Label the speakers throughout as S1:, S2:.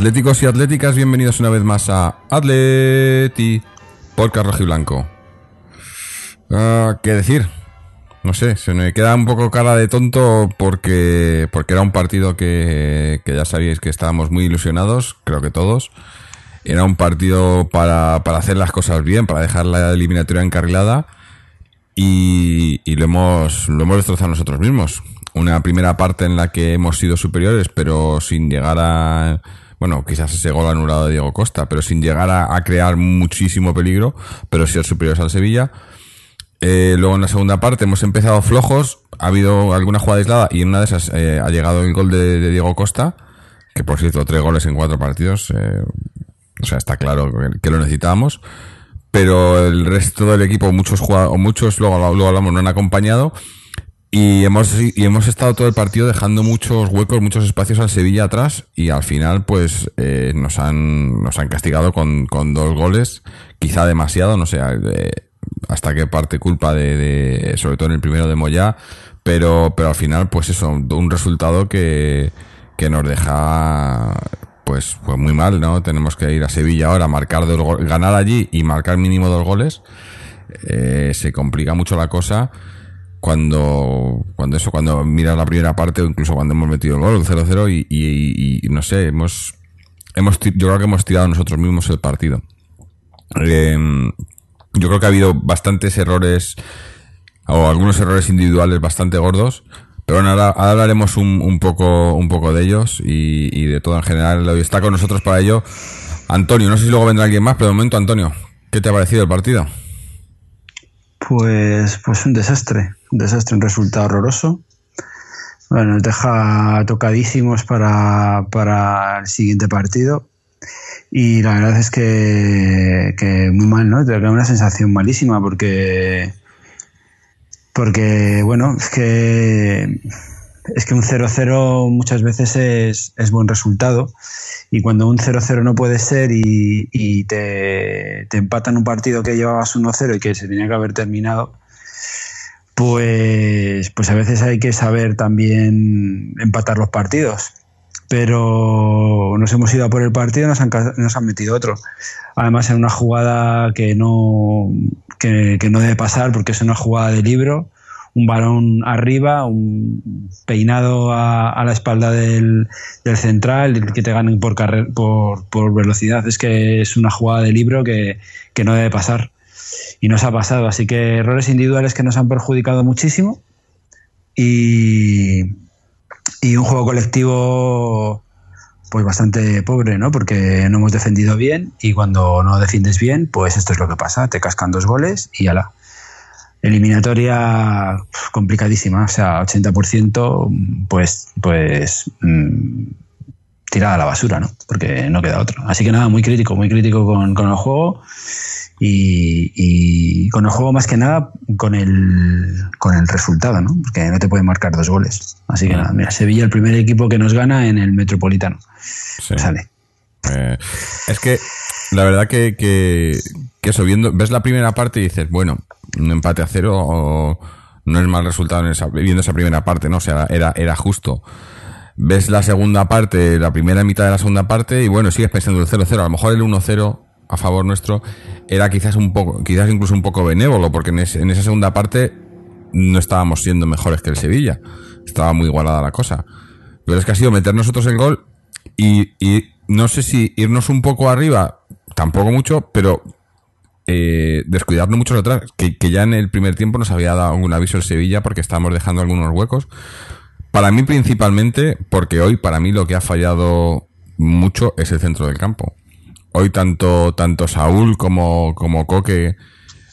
S1: atléticos y atléticas, bienvenidos una vez más a Atleti Podcast Rojiblanco. Ah, ¿Qué decir? No sé, se me queda un poco cara de tonto porque, porque era un partido que, que ya sabíais que estábamos muy ilusionados, creo que todos. Era un partido para, para hacer las cosas bien, para dejar la eliminatoria encarrilada y, y lo, hemos, lo hemos destrozado nosotros mismos. Una primera parte en la que hemos sido superiores, pero sin llegar a... Bueno, quizás ese gol anulado de Diego Costa, pero sin llegar a, crear muchísimo peligro, pero ser superiores al Sevilla. Eh, luego en la segunda parte hemos empezado flojos, ha habido alguna jugada aislada y en una de esas eh, ha llegado el gol de, Diego Costa, que por cierto, tres goles en cuatro partidos. eh, o sea, está claro que- lo necesitábamos. Pero el resto del equipo, muchos jugadores, muchos, luego, luego hablamos, no han acompañado. Y hemos, y hemos estado todo el partido dejando muchos huecos, muchos espacios al Sevilla atrás. Y al final, pues, eh, nos han, nos han castigado con, con dos goles. Quizá demasiado, no sé, eh, hasta qué parte culpa de, de- sobre todo en el primero de Moyá. Pero, pero al final, pues eso, un resultado que, que nos deja pues, pues muy mal, ¿no? Tenemos que ir a Sevilla ahora, marcar dos go- ganar allí y marcar mínimo dos goles. Eh, se complica mucho la cosa cuando, cuando eso, cuando miras la primera parte o incluso cuando hemos metido el gol, el 0-0 y, y- y no sé, hemos, hemos, yo creo que hemos tirado nosotros mismos el partido. Eh, yo creo que ha habido bastantes errores o algunos errores individuales bastante gordos. Pero bueno, ahora, ahora hablaremos un, un poco, un poco de ellos y, y de todo en general. Está con nosotros para ello Antonio. No sé si luego vendrá alguien más, pero de momento, Antonio, ¿qué te ha parecido el partido?
S2: Pues, pues un desastre, un desastre, un resultado horroroso. Bueno, nos deja tocadísimos para, para el siguiente partido. Y la verdad es que, que muy mal, ¿no? Te da una sensación malísima porque, porque bueno, es que, es que un 0-0 muchas veces es, buen resultado. Y cuando un 0-0 no puede ser y, te, empatan un partido que llevabas 1-0 y que se tenía que haber terminado, pues, pues a veces hay que saber también empatar los partidos. Pero nos hemos ido a por el partido nos han, metido otro. Además, en una jugada que no, que no debe pasar porque es una jugada de libro. Un balón arriba, un peinado a, a la espalda del, central, que te ganen por, por, por velocidad. Es que es una jugada de libro que, que no debe pasar y nos ha pasado. Así que errores individuales que nos han perjudicado muchísimo y, y un juego colectivo pues bastante pobre, ¿no? Porque no hemos defendido bien y cuando no defiendes bien, pues esto es lo que pasa, te cascan dos goles y ala. Eliminatoria complicadísima, o sea, 80% pues pues mm, tirada a la basura, ¿no? Porque no queda otro. Así que nada, muy crítico, muy crítico con, con el juego y, y con el juego más que nada con el, con el resultado, ¿no? Porque no te pueden marcar dos goles. Así que nada, mira, Sevilla el primer equipo que nos gana en el Metropolitano.
S1: Sí.
S2: Sale.
S1: Eh, es que la verdad que, que, que eso, viendo, ves la primera parte y dices, bueno, un empate a cero o no es mal resultado en esa, viendo esa primera parte, ¿no? O sea, era, era justo. Ves la segunda parte, la primera mitad de la segunda parte y bueno, sigues pensando el 0-0. A lo mejor el 1-0 a favor nuestro era quizás un poco, quizás incluso un poco benévolo, porque en, ese- en esa segunda parte no estábamos siendo mejores que el Sevilla. Estaba muy igualada la cosa. Pero es que ha sido meter nosotros el gol y, y no sé si irnos un poco arriba, tampoco mucho, pero eh, descuidarnos mucho atrás, que, que ya en el primer tiempo nos había dado algún aviso el Sevilla porque estábamos dejando algunos huecos. Para mí principalmente, porque hoy para mí lo que ha fallado mucho es el centro del campo. Hoy tanto, tanto Saúl como, como Coque,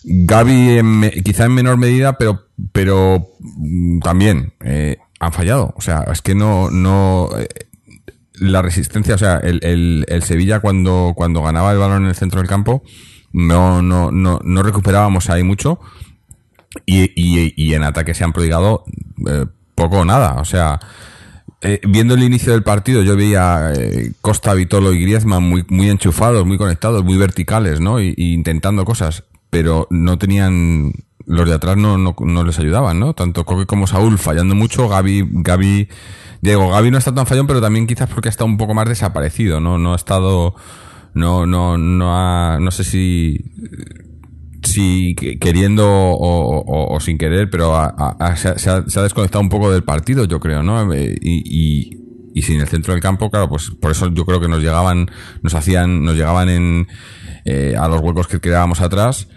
S1: Gaby quizá en menor medida, pero, pero mm, también. eh, han fallado. O sea, es que no, no, eh, la resistencia, o sea, el, el, el Sevilla cuando, cuando ganaba el balón en el centro del campo, no, no, no, no recuperábamos ahí mucho. Y, y, y en ataque se han prodigado eh, poco o nada. O sea, eh, viendo el inicio del partido, yo veía eh, Costa, Vitolo y Griezmann muy, muy enchufados, muy conectados, muy verticales, ¿no? Y, intentando cosas, pero no tenían. Los de atrás no, no, no les ayudaban, ¿no? Tanto Coque como Saúl fallando mucho, Gaby, Gaby, Diego, Gaby no está tan fallón, pero también quizás porque ha estado un poco más desaparecido, ¿no? No ha estado. No, no, no ha. No sé si si que- queriendo o, sin querer, pero se, ha, se ha- desconectado un poco del partido, yo creo, ¿no? Eh, Y, y, y sin el centro del campo, claro, pues por eso yo creo que nos llegaban, nos hacían, nos llegaban en eh, a los huecos que creábamos atrás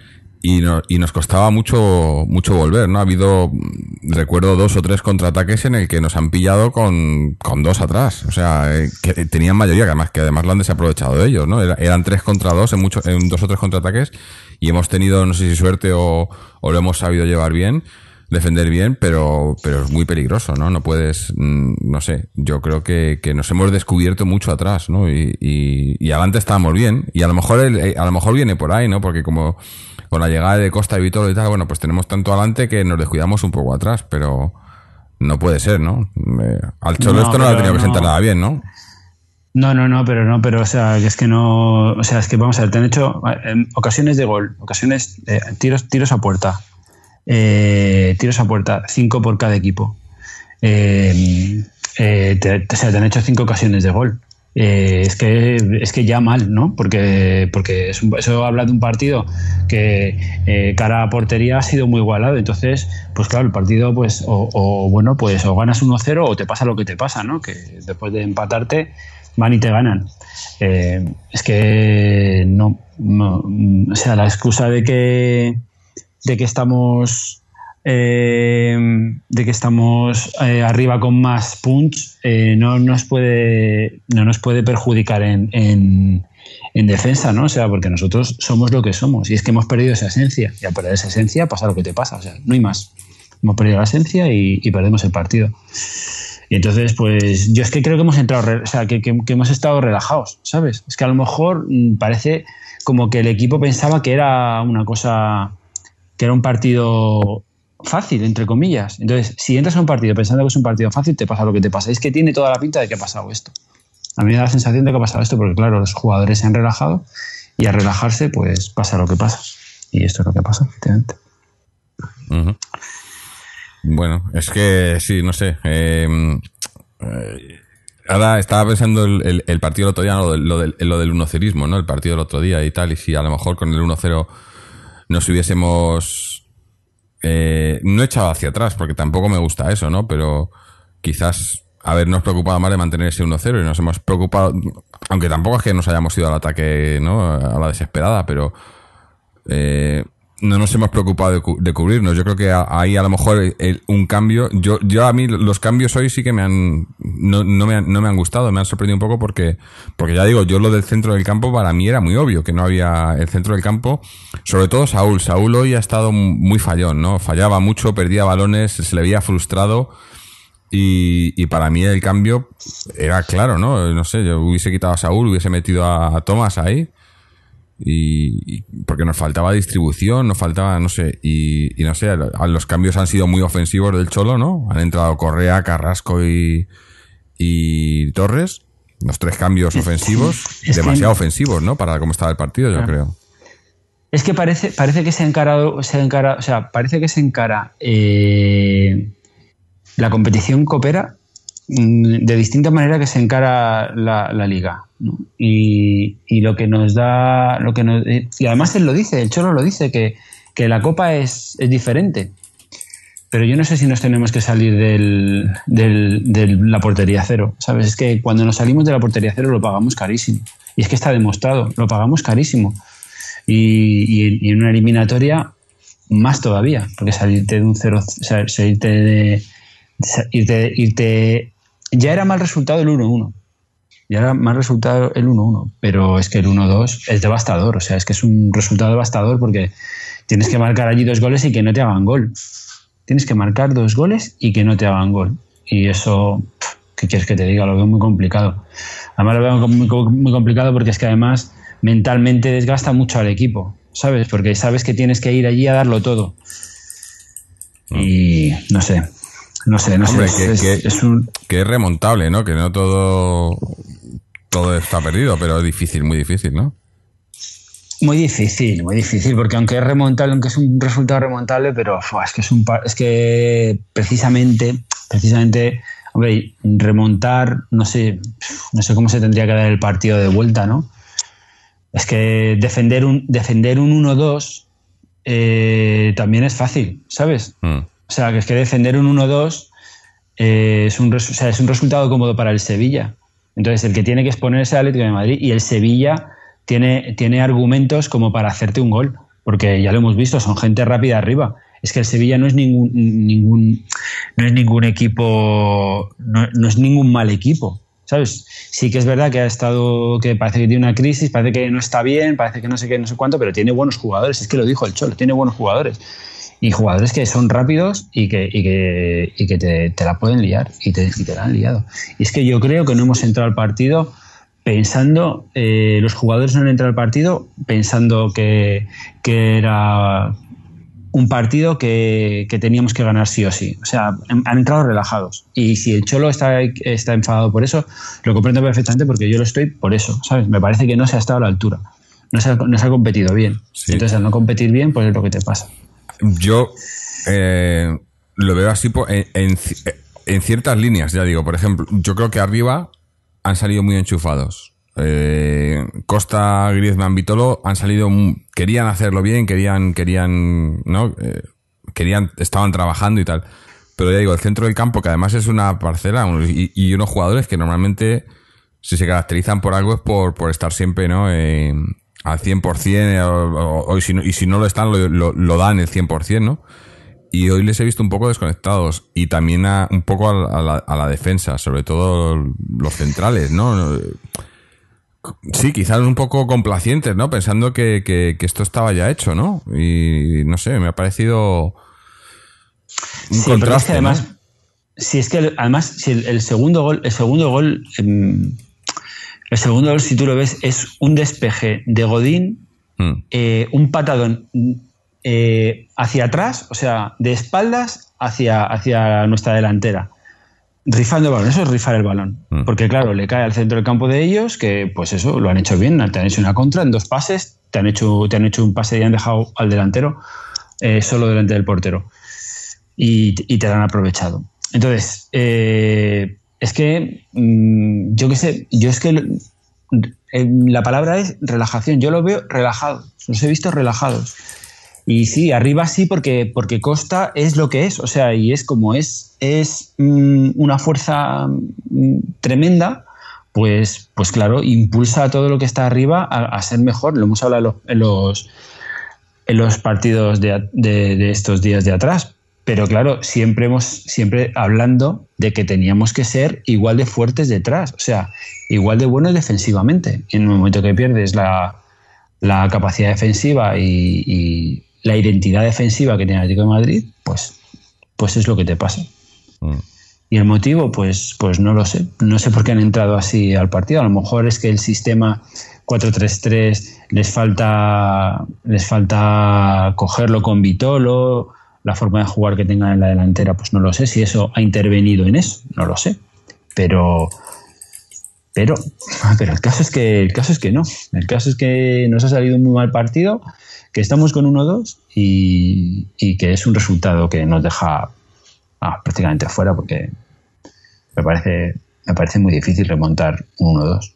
S1: y, no- y nos costaba mucho, mucho volver, ¿no? Ha habido, mm, recuerdo dos o tres contraataques en el que nos han pillado con, con dos atrás, o sea, eh, que tenían mayoría, que además, que además lo han desaprovechado de ellos, ¿no? Era- eran tres contra dos en muchos, en dos o tres contraataques y hemos tenido, no sé si suerte o, o lo hemos sabido llevar bien, defender bien, pero, pero es muy peligroso, ¿no? No puedes, mm, no sé, yo creo que, que nos hemos descubierto mucho atrás, ¿no? Y, y, y adelante estábamos bien, y a lo mejor el- eh, a lo mejor viene por ahí, ¿no? Porque como con la llegada de Costa y Vitolo y tal, bueno, pues tenemos tanto adelante que nos descuidamos un poco atrás, pero no puede ser, ¿no? Eh, al Cholo
S2: No,
S1: esto no le ha tenido que sentar nada bien, ¿no?
S2: No, no, no, pero no, pero o sea, que es que no, o sea, es que vamos a ver, te han hecho eh, ocasiones de gol, ocasiones, eh, tiros, tiros a puerta, eh, tiros a puerta, cinco por cada equipo. Eh, eh, te, o sea, te han hecho cinco ocasiones de gol. Eh, es que es que ya mal, ¿no? Porque porque es un- eso habla de un partido que eh, cara a portería ha sido muy igualado. Entonces, pues claro, el partido, pues, o, o, bueno, pues o ganas 1-0 o te pasa lo que te pasa, ¿no? Que después de empatarte van y te ganan. Eh, es que no, no, o sea, la excusa de que de que estamos eh, de que estamos eh, arriba con más punch eh, no nos puede no nos puede perjudicar en, en, en defensa, ¿no? O sea, porque nosotros somos lo que somos y es que hemos perdido esa esencia y al perder esa esencia pasa lo que te pasa, o sea, no hay más. Hemos perdido la esencia y, perdemos el partido. Y entonces, pues yo es que creo que hemos entrado, o sea, que, que- que hemos estado relajados, ¿sabes? Es que a lo mejor mm, parece como que el equipo pensaba que era una cosa, que era un partido fácil, entre comillas. Entonces, si entras a un partido pensando que es un partido fácil, te pasa lo que te pasa. Es que tiene toda la pinta de que ha pasado esto. A mí me da la sensación de que ha pasado esto, porque claro, los jugadores se han relajado y al relajarse, pues pasa lo que pasa. Y esto es lo que pasa, efectivamente.
S1: Bueno, es que sí, no sé. eh, eh, ahora estaba pensando el, el- el partido del otro día, ¿no? lo, del, lo del, 1 ¿no? El partido del otro día y tal. Y si a lo mejor con el 1-0 nos hubiésemos eh, no echado hacia atrás, porque tampoco me gusta eso, ¿no? Pero quizás habernos preocupado más de mantener ese 1-0 y nos hemos preocupado, aunque tampoco es que nos hayamos ido al ataque, ¿no? A la desesperada, pero eh, no nos hemos preocupado de, cu- de cubrirnos. Yo creo que ahí a lo mejor el- el- un cambio. Yo, yo a mí los cambios hoy sí que me han no, no me han no me han gustado, me han sorprendido un poco porque porque ya digo yo lo del centro del campo para mí era muy obvio que no había el centro del campo. Sobre todo Saúl. Saúl hoy ha estado muy fallón, ¿no? Fallaba mucho, perdía balones, se le veía frustrado. Y, y para mí el cambio era claro, ¿no? No sé, yo hubiese quitado a Saúl, hubiese metido a, a Thomas ahí y, y- porque nos faltaba distribución, nos faltaba, no sé, y, y no sé, a- los cambios han sido muy ofensivos del Cholo, ¿no? Han entrado Correa, Carrasco y, y Torres, los tres cambios ofensivos,
S2: es que-
S1: demasiado ofensivos, ¿no? Para cómo estaba el partido, yo creo.
S2: Es que parece, parece que se ha encarado, se ha encara- o sea, parece que se encara eh, la competición coopera de distinta manera que se encara la, liga. Y, lo que nos da, lo que nos, eh, y además él lo dice, el Cholo lo dice, que, que la copa es, es diferente. Pero yo no sé si nos tenemos que salir del, del- de la portería cero. ¿Sabes? Es que cuando nos salimos de la portería cero lo pagamos carísimo. Y es que está demostrado, lo pagamos carísimo. Y, en una eliminatoria más todavía, porque salirte de un cero, o sea, salirte de, irte- ya era mal resultado el 1-1. Ya era mal resultado el 1-1, pero es que el 1-2 es devastador, o sea, es que es un resultado devastador porque tienes que marcar allí dos goles y que no te hagan gol. Tienes que marcar dos goles y que no te hagan gol. Y eso, ¿qué quieres que te diga? Lo veo muy complicado. Además lo veo muy, muy complicado porque es que además mentalmente desgasta mucho al equipo, ¿sabes? Porque sabes que tienes que ir allí a darlo todo. Y no sé, no sé, no
S1: Hombre,
S2: sé.
S1: que-
S2: es,
S1: que-
S2: es un,
S1: Que es remontable, ¿no? Que no todo, todo está perdido, pero es difícil, muy difícil, ¿no?
S2: Muy difícil, muy difícil, porque aunque es remontable, aunque es un resultado remontable, pero es que es un par- es que precisamente, precisamente, hombre, remontar, no sé, no sé cómo se tendría que dar el partido de vuelta, ¿no? Es que defender un, defender un 1-2 eh, también es fácil, ¿sabes?
S1: Mm.
S2: O sea, que es que defender un 1-2 eh, es, un, o es un resultado cómodo para el Sevilla. Entonces, el que tiene que exponerse al Atlético de Madrid y el Sevilla tiene, tiene argumentos como para hacerte un gol, porque ya lo hemos visto, son gente rápida arriba. Es que el Sevilla no es ningún, ningún, no es ningún equipo, no, no es ningún mal equipo, ¿sabes? Sí que es verdad que ha estado, que parece que tiene una crisis, parece que no está bien, parece que no sé qué, no sé cuánto, pero tiene buenos jugadores, es que lo dijo el Cholo, tiene buenos jugadores. Y jugadores que son rápidos y que, y que, y que te, te la pueden liar y te, y te la han liado. Y es que yo creo que no hemos entrado al partido pensando, eh, los jugadores no han entrado al partido pensando que, que era un partido que, que teníamos que ganar sí o sí. O sea, han entrado relajados. Y si el Cholo está, está enfadado por eso, lo comprendo perfectamente porque yo lo estoy por eso, ¿sabes? Me parece que no se ha estado a la altura. No se ha, no se ha competido bien.
S1: Sí.
S2: Entonces, al no competir bien, pues es lo que te pasa.
S1: Yo eh, lo veo así por- en, ci- en ciertas líneas, ya digo. Por ejemplo, yo creo que arriba han salido muy enchufados. Eh, Costa, Griezmann, Vitolo han salido, mu- querían hacerlo bien, querían, querían, ¿no? Eh, querían, estaban trabajando y tal. Pero ya digo, el centro del campo, que además es una parcela y, y unos jugadores que normalmente, si se caracterizan por algo, es por, por estar siempre, ¿no? Eh, al 100%, eh, o, o- o- y, si no, y si no lo están, lo, lo- lo dan el 100%, ¿no? Y hoy les he visto un poco desconectados y también a- un poco a, la- a defensa, sobre todo los centrales, ¿no? Sí, quizás un poco complacientes, ¿no? Pensando que, que- que esto estaba ya hecho, ¿no? Y no sé, me ha parecido un
S2: Sí, pero es
S1: contraste,
S2: que además,
S1: ¿no?
S2: si es que además, si el, el segundo gol, el segundo gol, em, el segundo gol, si tú lo ves, es un despeje de Godín,
S1: Mm,
S2: eh, un patadón eh, hacia atrás, o sea, de espaldas hacia, hacia nuestra delantera. Rifando el balón, eso es rifar el balón.
S1: Mm.
S2: Porque, claro, le cae al centro del campo de ellos, que pues eso, lo han hecho bien, te han hecho una contra en dos pases, te han hecho, te han hecho un pase y han dejado al delantero eh, solo delante del portero. Y, y te lo han aprovechado. Entonces, eh, es que, mm, yo qué sé, yo es que eh, la palabra es relajación. Yo lo veo relajado, los he visto relajados. Y sí, arriba sí, porque, porque Costa es lo que es, o sea, y es como es, es mm, una fuerza mm, tremenda, pues, pues claro, impulsa a todo lo que está arriba a, ser mejor. Lo hemos hablado en los, en los partidos de- de estos días de atrás. Pero claro, siempre hemos, siempre hablando de que teníamos que ser igual de fuertes detrás, o sea, igual de buenos defensivamente. Y en el momento que pierdes la, la capacidad defensiva y, y la identidad defensiva que tiene el Atlético de Madrid, pues, pues es lo que te pasa.
S1: mm.
S2: Y el motivo, pues, pues no lo sé. No sé por qué han entrado así al partido. A lo mejor es que el sistema 4-3-3 les falta, les falta cogerlo con Vitolo, la forma de jugar que tengan en la delantera, pues no lo sé. Si eso ha intervenido en eso, no lo sé. Pero, pero, pero el caso es que, el caso es que no. El caso es que nos ha salido un muy mal partido, que estamos con 1-2 y, y que es un resultado que nos deja ah, prácticamente fuera porque me parece, me parece muy difícil remontar un 1-2.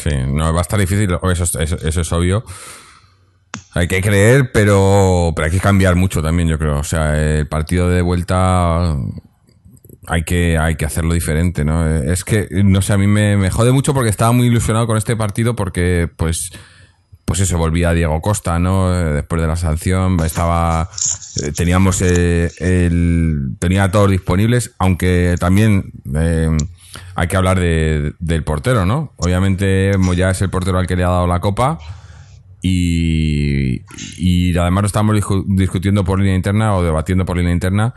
S1: Sí, no va a estar difícil, eso, es- eso- eso es obvio. Hay que creer, pero, pero hay que cambiar mucho también, yo creo. O sea, el partido de vuelta hay que, hay que hacerlo diferente, ¿no? Es que, no sé, a mí me, me jode mucho porque estaba muy ilusionado con este partido porque, pues, pues eso, volvía Diego Costa, ¿no? Después de la sanción, estaba, eh, teníamos eh, el, tenía todos disponibles, aunque también eh, hay que hablar de- del portero, ¿no? Obviamente Moya es el portero al que le ha dado la copa y, y además lo estamos discu- discutiendo por línea interna o debatiendo por línea interna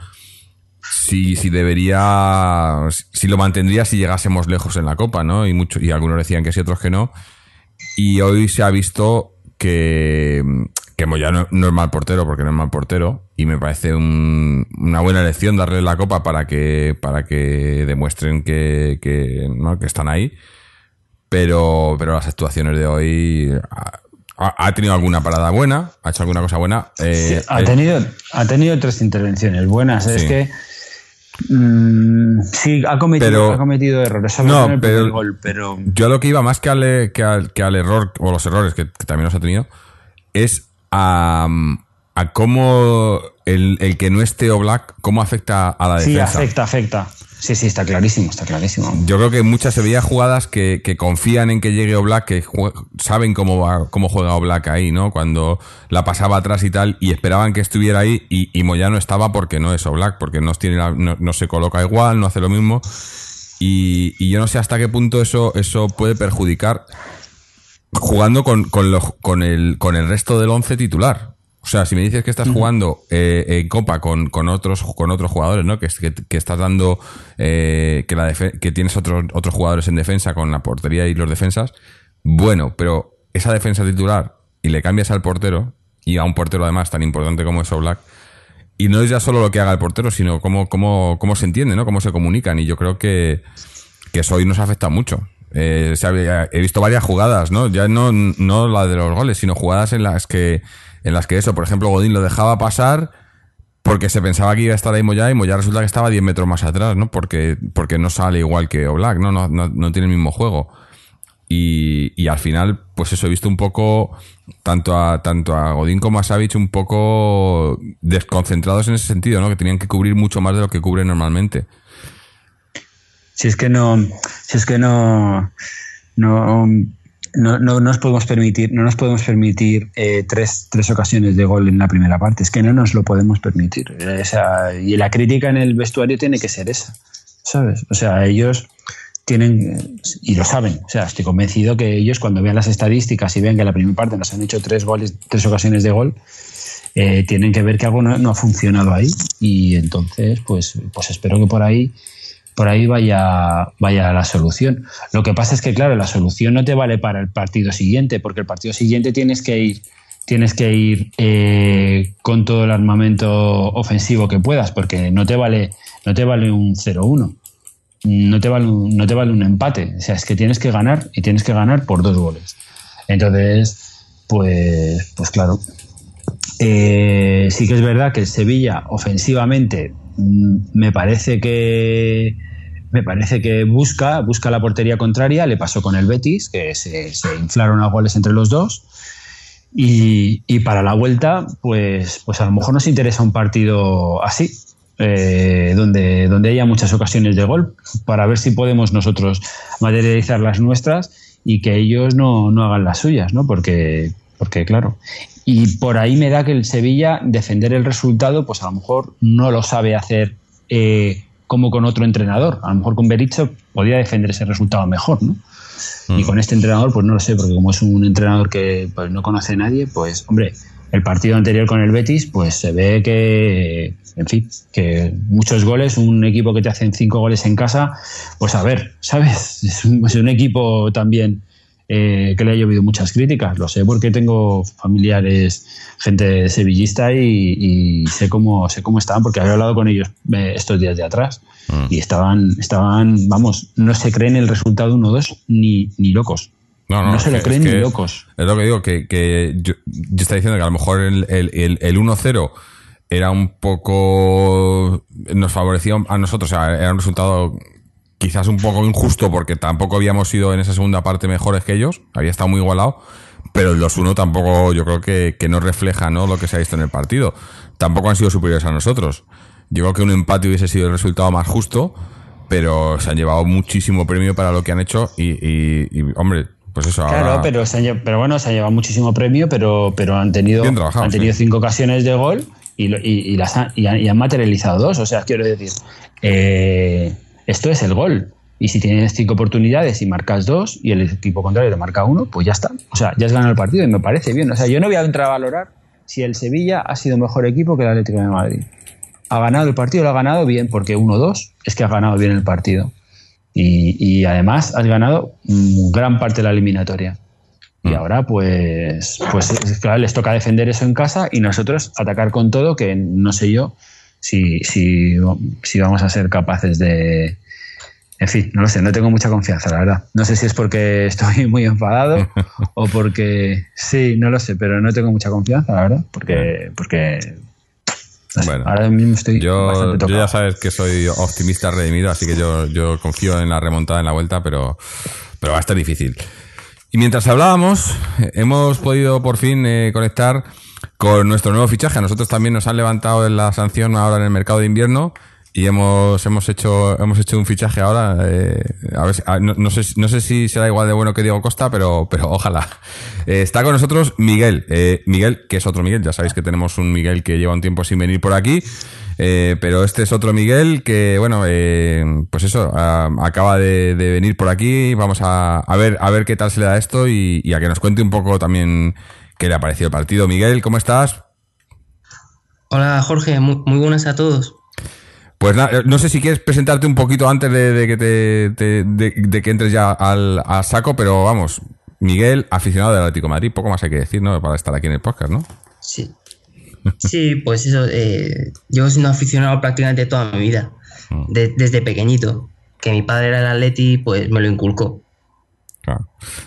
S1: si, si debería, si lo mantendría si llegásemos lejos en la Copa, ¿no? Y, mucho, y algunos decían que sí, otros que no. Y hoy se ha visto que, que Moya no, es mal portero, porque no es mal portero, y me parece un- una buena elección darle la Copa para que, para que demuestren que, que, ¿no? que están ahí. Pero, pero las actuaciones de hoy ha, ha- ha tenido alguna parada buena, ha hecho alguna cosa buena. eh,
S2: ha,
S1: eh,
S2: tenido, ha tenido tres intervenciones buenas. Es
S1: Sí.
S2: que. mm, sí, ha cometido,
S1: Pero-
S2: ha cometido errores. sobre
S1: No,
S2: el
S1: pero-
S2: gol, pero.
S1: Yo lo que iba más que al, que al, que al error, o los errores que, que también los ha tenido, es a, a cómo el, el que no esté Oblak, cómo afecta a la
S2: Sí,
S1: defensa.
S2: afecta, afecta. Sí, sí, está clarísimo, está clarísimo.
S1: Yo creo que muchas se veía jugadas que, confían en que llegue Oblak, que saben cómo va, cómo juega Oblak ahí, ¿no? Cuando la pasaba atrás y tal, y esperaban que estuviera ahí, y, y Moyano estaba porque no es Oblak, porque no, tiene no, no se coloca igual, no hace lo mismo. Y, yo no sé hasta qué punto eso, eso puede perjudicar jugando con, con, el, con el resto del once titular. O sea, si me dices que estás jugando eh, en Copa con, con otros con otros jugadores, ¿no? Que, que, que estás dando eh, que la que tienes otros otros jugadores en defensa con la portería y los defensas, bueno, pero esa defensa titular y le cambias al portero y a un portero además tan importante como es Oblak y no es ya solo lo que haga el portero, sino cómo, cómo, cómo se entiende, ¿no? Cómo se comunican. Y yo creo que, que eso hoy nos afecta mucho. Eh, se había- he visto varias jugadas, ¿no? Ya no, no la de los goles, sino jugadas en las que, en las que eso, por ejemplo, Godín lo dejaba pasar porque se pensaba que iba a estar ahí Moya y Moya resulta que estaba 10 metros más atrás, ¿no? Porque, porque no sale igual que Oblak, ¿no? No, no, tiene el mismo juego. Y, y al final, pues eso, he visto un poco, tanto a, tanto a Godín como a Savic, un poco desconcentrados en ese sentido, ¿no? Que tenían que cubrir mucho más de lo que cubren normalmente.
S2: Si es que no, si es que no, no, no, no nos podemos permitir, no nos podemos permitir eh, tres, tres ocasiones de gol en la primera parte. Es que no nos lo podemos permitir. Y la crítica en el vestuario tiene que ser esa, ¿sabes? O sea, ellos tienen eh, y lo saben. O sea, estoy convencido que ellos cuando vean las estadísticas y vean que en la primera parte nos han hecho tres goles, tres ocasiones de gol, eh, tienen que ver que algo no, no ha funcionado ahí. Y entonces, pues, pues espero que por ahí por ahí vaya, vaya la solución. Lo que pasa es que, claro, la solución no te vale para el partido siguiente, porque el partido siguiente tienes que ir, tienes que ir eh, con todo el armamento ofensivo que puedas, porque no te vale, no te vale un 0-1. No te, vale un, no te vale un empate. O sea, es que tienes que ganar y tienes que ganar por dos goles. Entonces, pues, pues claro. Eh, sí que es verdad que el Sevilla ofensivamente me parece que me parece que busca busca la portería contraria le pasó con el Betis que se, se inflaron a goles entre los dos. Y, y para la vuelta pues pues a lo mejor nos interesa un partido así eh, donde donde haya muchas ocasiones de gol para ver si podemos nosotros materializar las nuestras y que ellos no, no hagan las suyas no porque porque claro y por ahí me da que el Sevilla defender el resultado, pues a lo mejor no lo sabe hacer eh, como con otro entrenador. A lo mejor con Berizzo podía defender ese resultado mejor, ¿no? Y con este entrenador, pues no lo sé, porque como es un entrenador que pues, no conoce a nadie, pues hombre, el partido anterior con el Betis, pues se ve que, en fin, que muchos goles, un equipo que te hacen cinco goles en casa, pues a ver, ¿sabes? Es un, es un equipo también eh, que le ha llovido muchas críticas. Lo sé porque tengo familiares, gente sevillista y, y sé cómo sé cómo estaban porque había hablado con ellos eh, estos días de atrás y estaban estaban vamos no se creen el resultado 1-2 ni, ni locos.
S1: No, no,
S2: No se lo creen ni locos.
S1: Es lo que digo, que, que yo, yo estaba diciendo que a lo mejor el, el, el, el 1-0 era un poco. nos favorecía a nosotros, o sea, era un resultado quizás un poco injusto porque tampoco habíamos sido en esa segunda parte mejores que ellos, había estado muy igualado, pero el 2-1 tampoco yo creo que, que no refleja ¿no? lo que se ha visto en el partido. Tampoco han sido superiores a nosotros. Yo creo que un empate hubiese sido el resultado más justo, pero se han llevado muchísimo premio para lo que han hecho y, y- y, hombre, pues eso
S2: Claro,
S1: ahora...
S2: pero, se han pero bueno, se han llevado muchísimo premio, pero, pero han tenido,
S1: trabajado,
S2: han tenido
S1: sí.
S2: cinco ocasiones de gol y, y- y las han, y han- y han materializado dos. O sea, quiero decir, eh, esto es el gol. Y si tienes cinco oportunidades y marcas dos y el equipo contrario te marca uno, pues ya está. O sea, ya has ganado el partido y me parece bien. O sea, yo no voy a entrar a valorar si el Sevilla ha sido mejor equipo que el Atlético de Madrid. ha ganado el partido, lo ha ganado bien, porque 1-2 es que ha ganado bien el partido. Y, y además has ganado gran parte de la eliminatoria. Y
S1: Mm.
S2: ahora, pues, pues es- claro, les toca defender eso en casa y nosotros atacar con todo, que no sé yo si, si, si vamos a ser capaces de. En fin, no lo sé, no tengo mucha confianza, la verdad. No sé si es porque estoy muy enfadado o porque. Sí, no lo sé, pero no tengo mucha confianza, la verdad. Porque. porque no sé,
S1: Bueno,
S2: ahora mismo estoy
S1: Yo,
S2: bastante
S1: yo
S2: tocado.
S1: ya sabes que soy optimista redimido, así que yo, yo confío en la remontada en la vuelta, pero, pero va a estar difícil. Y mientras hablábamos, hemos podido por fin eh, conectar con nuestro nuevo fichaje. A nosotros también nos han levantado en la sanción ahora en el mercado de invierno y hemos, hemos hecho, hemos hecho un fichaje ahora. eh, a ver, a- no, no sé, no sé si será igual de bueno que Diego Costa, pero, pero ojalá. Eh, está con nosotros Miguel. Eh, Miguel, que es otro Miguel. Ya sabéis que tenemos un Miguel que lleva un tiempo sin venir por aquí. Eh, pero este es otro Miguel que, bueno, eh, pues eso, ah, acaba de, de venir por aquí. Vamos a, a ver a ver qué tal se le da esto y, y a que nos cuente un poco también qué le ha parecido el partido. Miguel, ¿cómo estás?
S3: Hola Jorge, muy, muy buenas a todos.
S1: Pues nada, no sé si quieres presentarte un poquito antes de, de que te, te- de, de que entres ya al a saco, pero vamos, Miguel, aficionado del Atlético de Madrid, poco más hay que decir, ¿no? Para estar aquí en el podcast, ¿no?
S3: Sí. Sí, pues eso, eh, llevo siendo aficionado prácticamente toda mi vida, de- desde pequeñito. Que mi padre era el Atleti, pues me lo inculcó.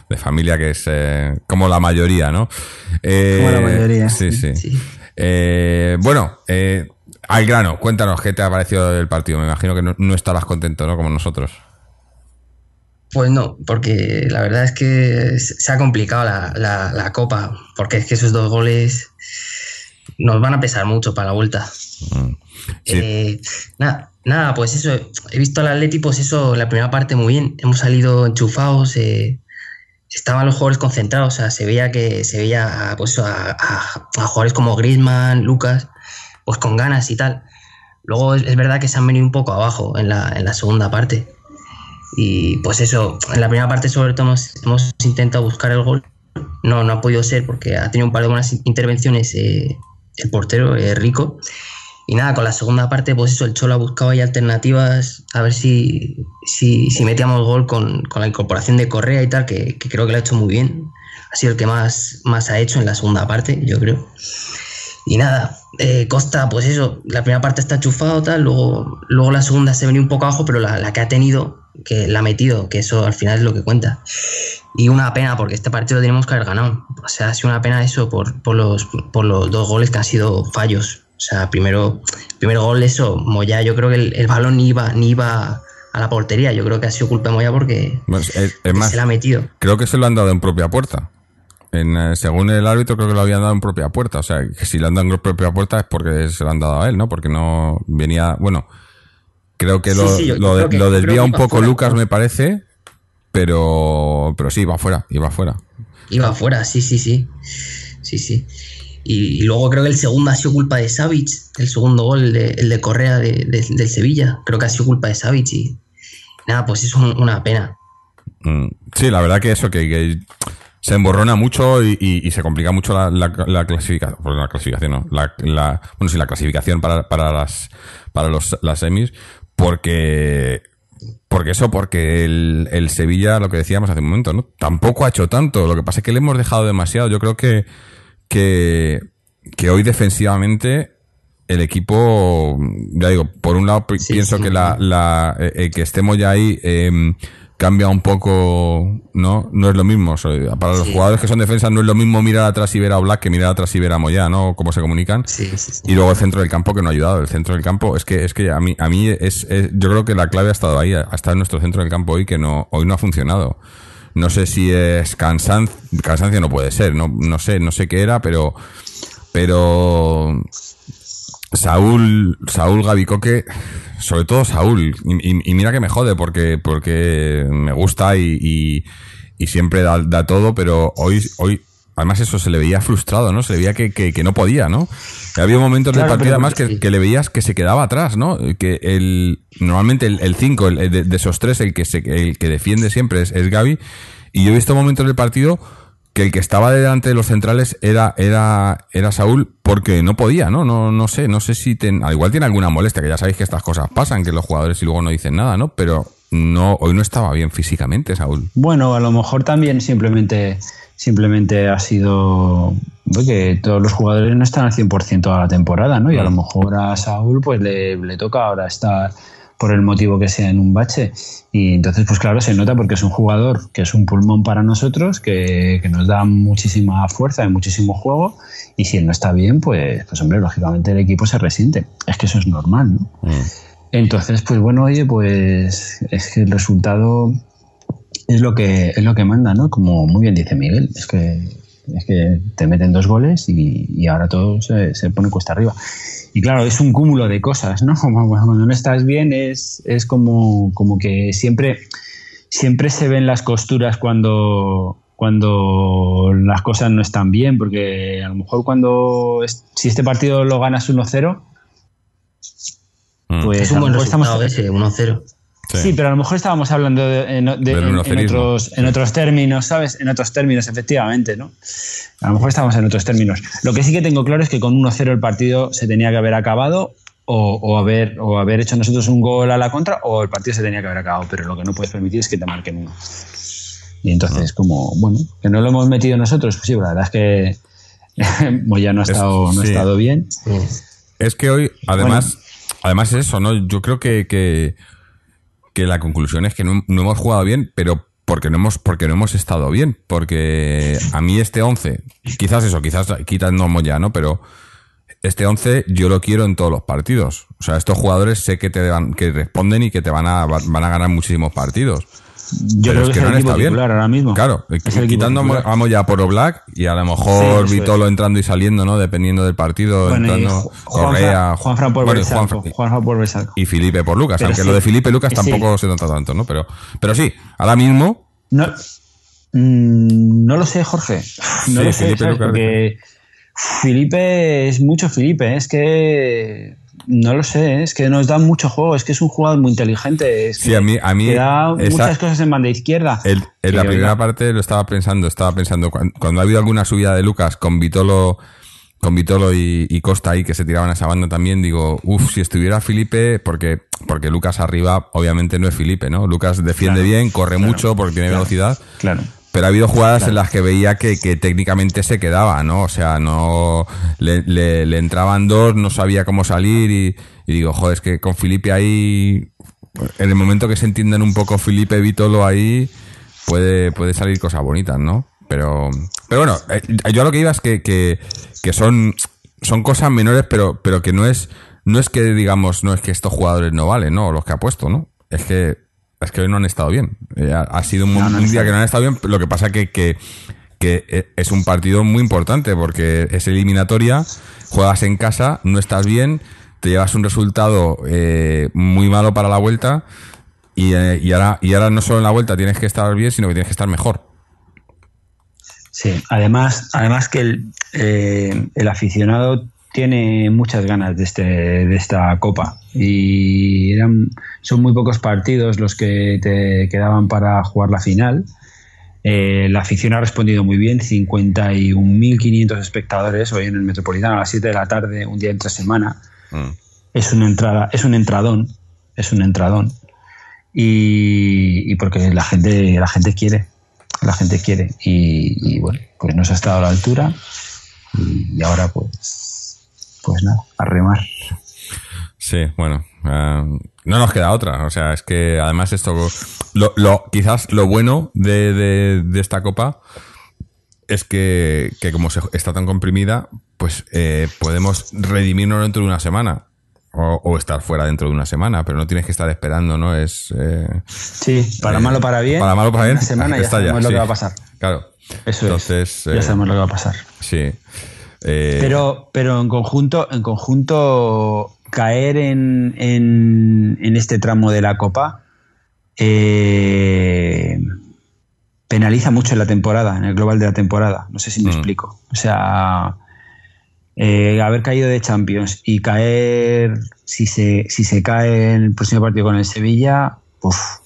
S1: De familia que es eh, como la mayoría, ¿no? Eh,
S2: Como la mayoría,
S1: Sí, sí.
S3: Sí.
S1: Eh, bueno, eh, al grano, cuéntanos qué te ha parecido el partido. Me imagino que no, no estarás contento, ¿no? Como nosotros.
S3: Pues no, porque la verdad es que se ha complicado la, la- la copa, porque es que esos dos goles nos van a pesar mucho para la vuelta.
S1: Sí.
S3: Eh, nada, nada, pues eso, he visto al Atleti, pues eso, la primera parte muy bien, hemos salido enchufados, eh, estaban los jugadores concentrados, o sea, se veía que se veía pues, a, a- a jugadores como Griezmann, Lucas, pues con ganas y tal. Luego es, verdad que se han venido un poco abajo en la, en la segunda parte. Y pues eso, en la primera parte sobre todo hemos, hemos intentado buscar el gol. No, no ha podido ser porque ha tenido un par de buenas intervenciones eh, el portero, eh, Rico. Y nada, con la segunda parte, pues eso, el Cholo ha buscado ahí alternativas a ver si, si, si metíamos gol con, con la incorporación de Correa y tal, que, que creo que lo ha hecho muy bien. Ha sido el que más, más ha hecho en la segunda parte, yo creo. Y nada, eh, Costa, pues eso, la primera parte está enchufado, tal, luego, luego la segunda se venía un poco abajo, pero la, la que ha tenido, que la ha metido, que eso al final es lo que cuenta. Y una pena, porque este partido tenemos que haber ganado. O sea, ha sido una pena eso por, por, los, por los dos goles que han sido fallos. O sea, primero, primer gol, eso, Moya, yo creo que el, el balón ni iba, ni iba a la portería. Yo creo que ha sido culpa de Moya porque,
S1: es, más,
S3: se la ha metido.
S1: creo que se lo han dado en propia puerta. En, eh, según el árbitro, creo que lo habían dado en propia puerta. O sea, que si lo han dado en propia puerta es porque se lo han dado a él, ¿no? Porque no venía. Bueno, creo que lo,
S3: sí, yo- yo
S1: lo,
S3: creo que-
S1: lo
S3: yo creo
S1: desvía un poco
S3: fuera.
S1: Lucas, me parece. Pero, pero sí, iba fuera, iba fuera.
S3: Iba afuera, sí, sí, sí. Sí, sí. Y, luego creo que el segundo ha sido culpa de Savic, el segundo gol, de, el de Correa de- de- del Sevilla. Creo que ha sido culpa de Savic y nada, pues es un- una pena.
S1: Mm, Sí, la verdad que eso, que, se emborrona mucho y, se complica mucho la, la, la clasificación. La clasificación no. La- bueno, sí, la clasificación para, para las para los, las semis. Porque. Porque eso, porque el, el Sevilla, lo que decíamos hace un momento, ¿no? Tampoco ha hecho tanto. Lo que pasa es que le hemos dejado demasiado. Yo creo que. Que, que hoy defensivamente. El equipo, ya digo, por un lado
S3: Sí,
S1: pienso
S3: sí.
S1: que la, la eh, eh, que estemos ya ahí em, cambia un poco, ¿no? No es lo mismo. Para los
S3: Sí.
S1: jugadores que son defensas no es lo mismo mirar atrás y ver a Black que mirar atrás y ver a Moya, ¿no? Cómo se comunican. Y luego el centro del campo que no ha ayudado. El centro del campo es que es que a mí a mí es, es- yo creo que la clave ha estado ahí, ha estado en nuestro centro del campo hoy que no hoy no ha funcionado. No sé si es cansancio, cansancio no puede ser, no no sé, no sé qué era, pero pero Saúl, Saúl Gavicoque, sobre todo Saúl, y, mira que me jode porque, porque me gusta y, y- y siempre da, da todo, pero hoy, hoy, además eso se le veía frustrado, ¿no? Se le veía que, que, que no podía, ¿no? Había momentos del
S3: Claro,
S1: partido
S3: pero
S1: además que,
S3: sí.
S1: que le veías que se quedaba atrás, ¿no? Que el, normalmente el 5, el, de, de esos tres, el que se, el que defiende siempre es, es Gaby, y yo he visto momentos del partido que el que estaba delante de los centrales era, era, era Saúl porque no podía, ¿no? No, no sé, no sé si ten, al igual tiene alguna molestia, que ya sabéis que estas cosas pasan, que los jugadores y luego no dicen nada, ¿no? Pero no, hoy no estaba bien físicamente, Saúl.
S2: Bueno, a lo mejor también simplemente, simplemente ha sido porque todos los jugadores no están al 100% toda la temporada, ¿no? Y a lo mejor a Saúl pues le, le toca ahora estar por el motivo que sea en un bache. Y entonces, pues claro, se nota porque es un jugador que es un pulmón para nosotros, que, que nos da muchísima fuerza y muchísimo juego. Y si él no está bien, pues, pues hombre, lógicamente el equipo se resiente. Es que eso es normal, ¿no? Entonces, pues bueno, oye, pues es que el resultado es lo que es lo que manda, ¿no? Como muy bien dice Miguel, es que es que te meten dos goles y, y ahora todo se, se, pone cuesta arriba. Y claro, es un cúmulo de cosas, ¿no? Cuando no estás bien es, es como, como que siempre, siempre se ven las costuras cuando, cuando las cosas no están bien, porque a lo mejor cuando si este partido lo ganas 1-0,
S3: pues es un buen resultado estamos, ese, 1-0.
S2: Sí. sí. pero a lo mejor estábamos hablando de, de, en, en, otros, en otros términos, ¿sabes? En otros términos, efectivamente, ¿no? A lo mejor estamos en otros términos. Lo que sí que tengo claro es que con 1-0 el partido se tenía que haber acabado o, o, haber, o haber hecho nosotros un gol a la contra o el partido se tenía que haber acabado, pero lo que no puedes permitir es que te marquen uno. Y entonces, como, bueno, que no lo hemos metido nosotros, pues sí, la verdad es que Moya no ha estado, es, no ha estado bien.
S1: Es que hoy, además, bueno, además es eso, ¿no? Yo creo que, que que la conclusión es que no, no, hemos jugado bien, pero porque no hemos porque no hemos estado bien, porque a mí este 11, quizás eso, quizás quitando ya, ¿no? Pero este 11 yo lo quiero en todos los partidos. O sea, estos jugadores sé que te van, que responden y que te van a van a ganar muchísimos partidos.
S2: Yo pero creo es que, que es no han estado bien. ahora mismo.
S1: Claro, quitando a Moya por Oblak y a lo mejor sí, Vitolo entrando y saliendo, ¿no? Dependiendo del partido,
S2: bueno,
S1: entrando Correa,
S2: Juan Fran por, bueno, por.
S1: Y Felipe por Lucas, pero aunque sí. lo de Felipe Lucas tampoco se nota tanto, ¿no? Pero, pero sí, ahora mismo.
S2: No, mmm, no lo sé, Jorge. No lo sé, Felipe Lucas, porque Felipe es mucho Felipe, es que no lo sé, es que nos da mucho juego, es que es un jugador muy inteligente. Es
S1: sí, a mí, a mí
S2: que da esa, muchas cosas en banda izquierda.
S1: El, en la primera parte lo estaba pensando, estaba pensando, cuando, cuando, ha habido alguna subida de Lucas con Vitolo, con Vitolo y, y, Costa ahí que se tiraban a esa banda también, digo, uff, si estuviera Felipe, porque, porque Lucas arriba obviamente no es Felipe, ¿no? Lucas defiende claro, bien, corre claro, mucho porque tiene
S2: claro,
S1: velocidad.
S2: Claro.
S1: Pero ha habido jugadas claro. en las que veía que, que, técnicamente se quedaba, ¿no? O sea, no le, le, le entraban dos, no sabía cómo salir y, y, digo, joder, es que con Felipe ahí, en el momento que se entiendan un poco Felipe Vitolo ahí, puede, puede salir cosas bonitas, ¿no? Pero, pero bueno, eh, yo a lo que iba es que, que, que son, son cosas menores, pero, pero que no es, no es que digamos, no es que estos jugadores no valen, ¿no? Los que ha puesto, ¿no? Es que es que hoy no han estado bien. Eh, ha, ha, sido un, no, no un día que no han estado bien. Lo que pasa que, que, que eh, es un partido muy importante porque es eliminatoria, juegas en casa, no estás bien, te llevas un resultado eh, muy malo para la vuelta y, eh, y, ahora, y ahora no solo en la vuelta tienes que estar bien, sino que tienes que estar mejor.
S2: Sí, además, además que el, eh, el aficionado tiene muchas ganas de, este, de esta copa y eran, son muy pocos partidos los que te quedaban para jugar la final. Eh, la afición ha respondido muy bien, 51.500 espectadores hoy en el Metropolitano a las 7 de la tarde, un día entre semana. Mm. Es una entrada, es un entradón, es un entradón. Y, y, porque la gente, la gente quiere, la gente quiere. Y, y bueno, pues nos ha estado a la altura. Y, y ahora pues pues nada, a remar.
S1: Sí, bueno, uh, no nos queda otra. O sea, es que además esto, lo, lo quizás lo bueno de, de, de, esta copa es que, que como se, está tan comprimida, pues eh, podemos redimirnos dentro de una semana. O, o, estar fuera dentro de una semana, pero no tienes que estar esperando, ¿no? Es. Eh,
S2: sí, para eh, mal o para bien.
S1: Para mal o para bien.
S2: Una semana ya sabemos ya, lo sí. que va a pasar.
S1: Claro.
S2: Eso Entonces, es. Ya sabemos lo que va a pasar.
S1: Sí.
S2: Eh... Pero, pero en conjunto, en conjunto caer en, en, en este tramo de la Copa eh, penaliza mucho en la temporada, en el global de la temporada. No sé si me mm. explico. O sea, eh, haber caído de Champions y caer, si se, si se cae en el próximo partido con el Sevilla, uff,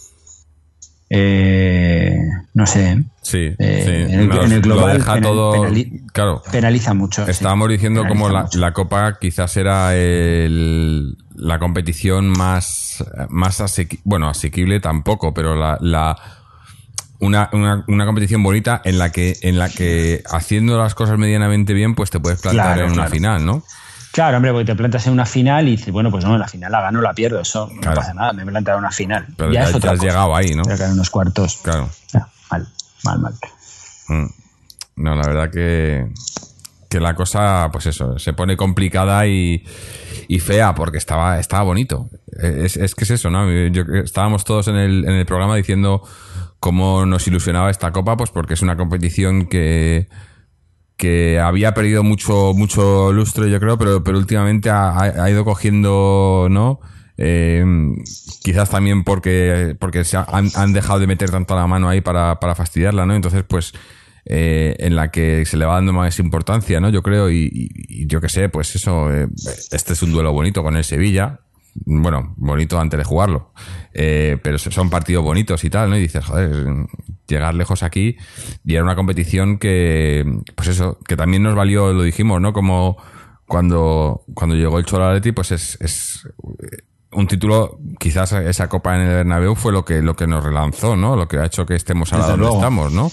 S2: eh, no, sé. ¿eh?
S1: Sí,
S2: Eh,
S1: sí.
S2: en, el,
S1: Nos-
S2: en el global
S1: lo deja
S2: penal-
S1: todo.
S2: penali-
S1: claro.
S2: penaliza mucho. sí.
S1: Estábamos diciendo como la, la Copa quizás era el- la competición más, más asequi- bueno, asequible tampoco, pero la, la una, una, una competición bonita en la que en la que haciendo las cosas medianamente bien, pues te puedes plantar
S2: Claro,
S1: en una
S2: claro.
S1: final, ¿no?
S2: Claro, hombre, porque te plantas en una final y dices, bueno, pues no, en la final la gano o la pierdo. Eso
S1: Claro.
S2: no pasa nada, me he plantado en una final.
S1: Pero
S2: ya,
S1: ya,
S2: es
S1: ya
S2: otra
S1: has
S2: cosa.
S1: llegado ahí, ¿no?
S2: Que en unos cuartos.
S1: Claro.
S2: Ya, mal, mal, mal.
S1: Mm. No, la verdad que, que la cosa, pues eso, se pone complicada y, y fea porque estaba, estaba bonito. Es, es que es eso, ¿no? Yo- estábamos todos en el, en el programa diciendo cómo nos ilusionaba esta copa, pues porque es una competición que, que había perdido mucho, mucho lustre, yo creo, pero, pero últimamente ha, ha- ido cogiendo, ¿no? Eh, quizás también porque, porque se ha- han, han dejado de meter tanto la mano ahí para, para fastidiarla, ¿no? Entonces, pues, eh, en la que se le va dando más importancia, ¿no? Yo creo, y, y- y yo qué sé, pues eso, eh, este es un duelo bonito con el Sevilla. Bueno, bonito antes de jugarlo. Eh, pero son partidos bonitos y tal, ¿no? Y dices, joder, llegar lejos aquí y era una competición que, pues eso, que también nos valió, lo dijimos, ¿no? Como cuando, cuando llegó el Cholo pues es, es un título, quizás esa copa en el Bernabéu fue lo que, lo que nos relanzó, ¿no? Lo que ha hecho que estemos ahora donde estamos, ¿no?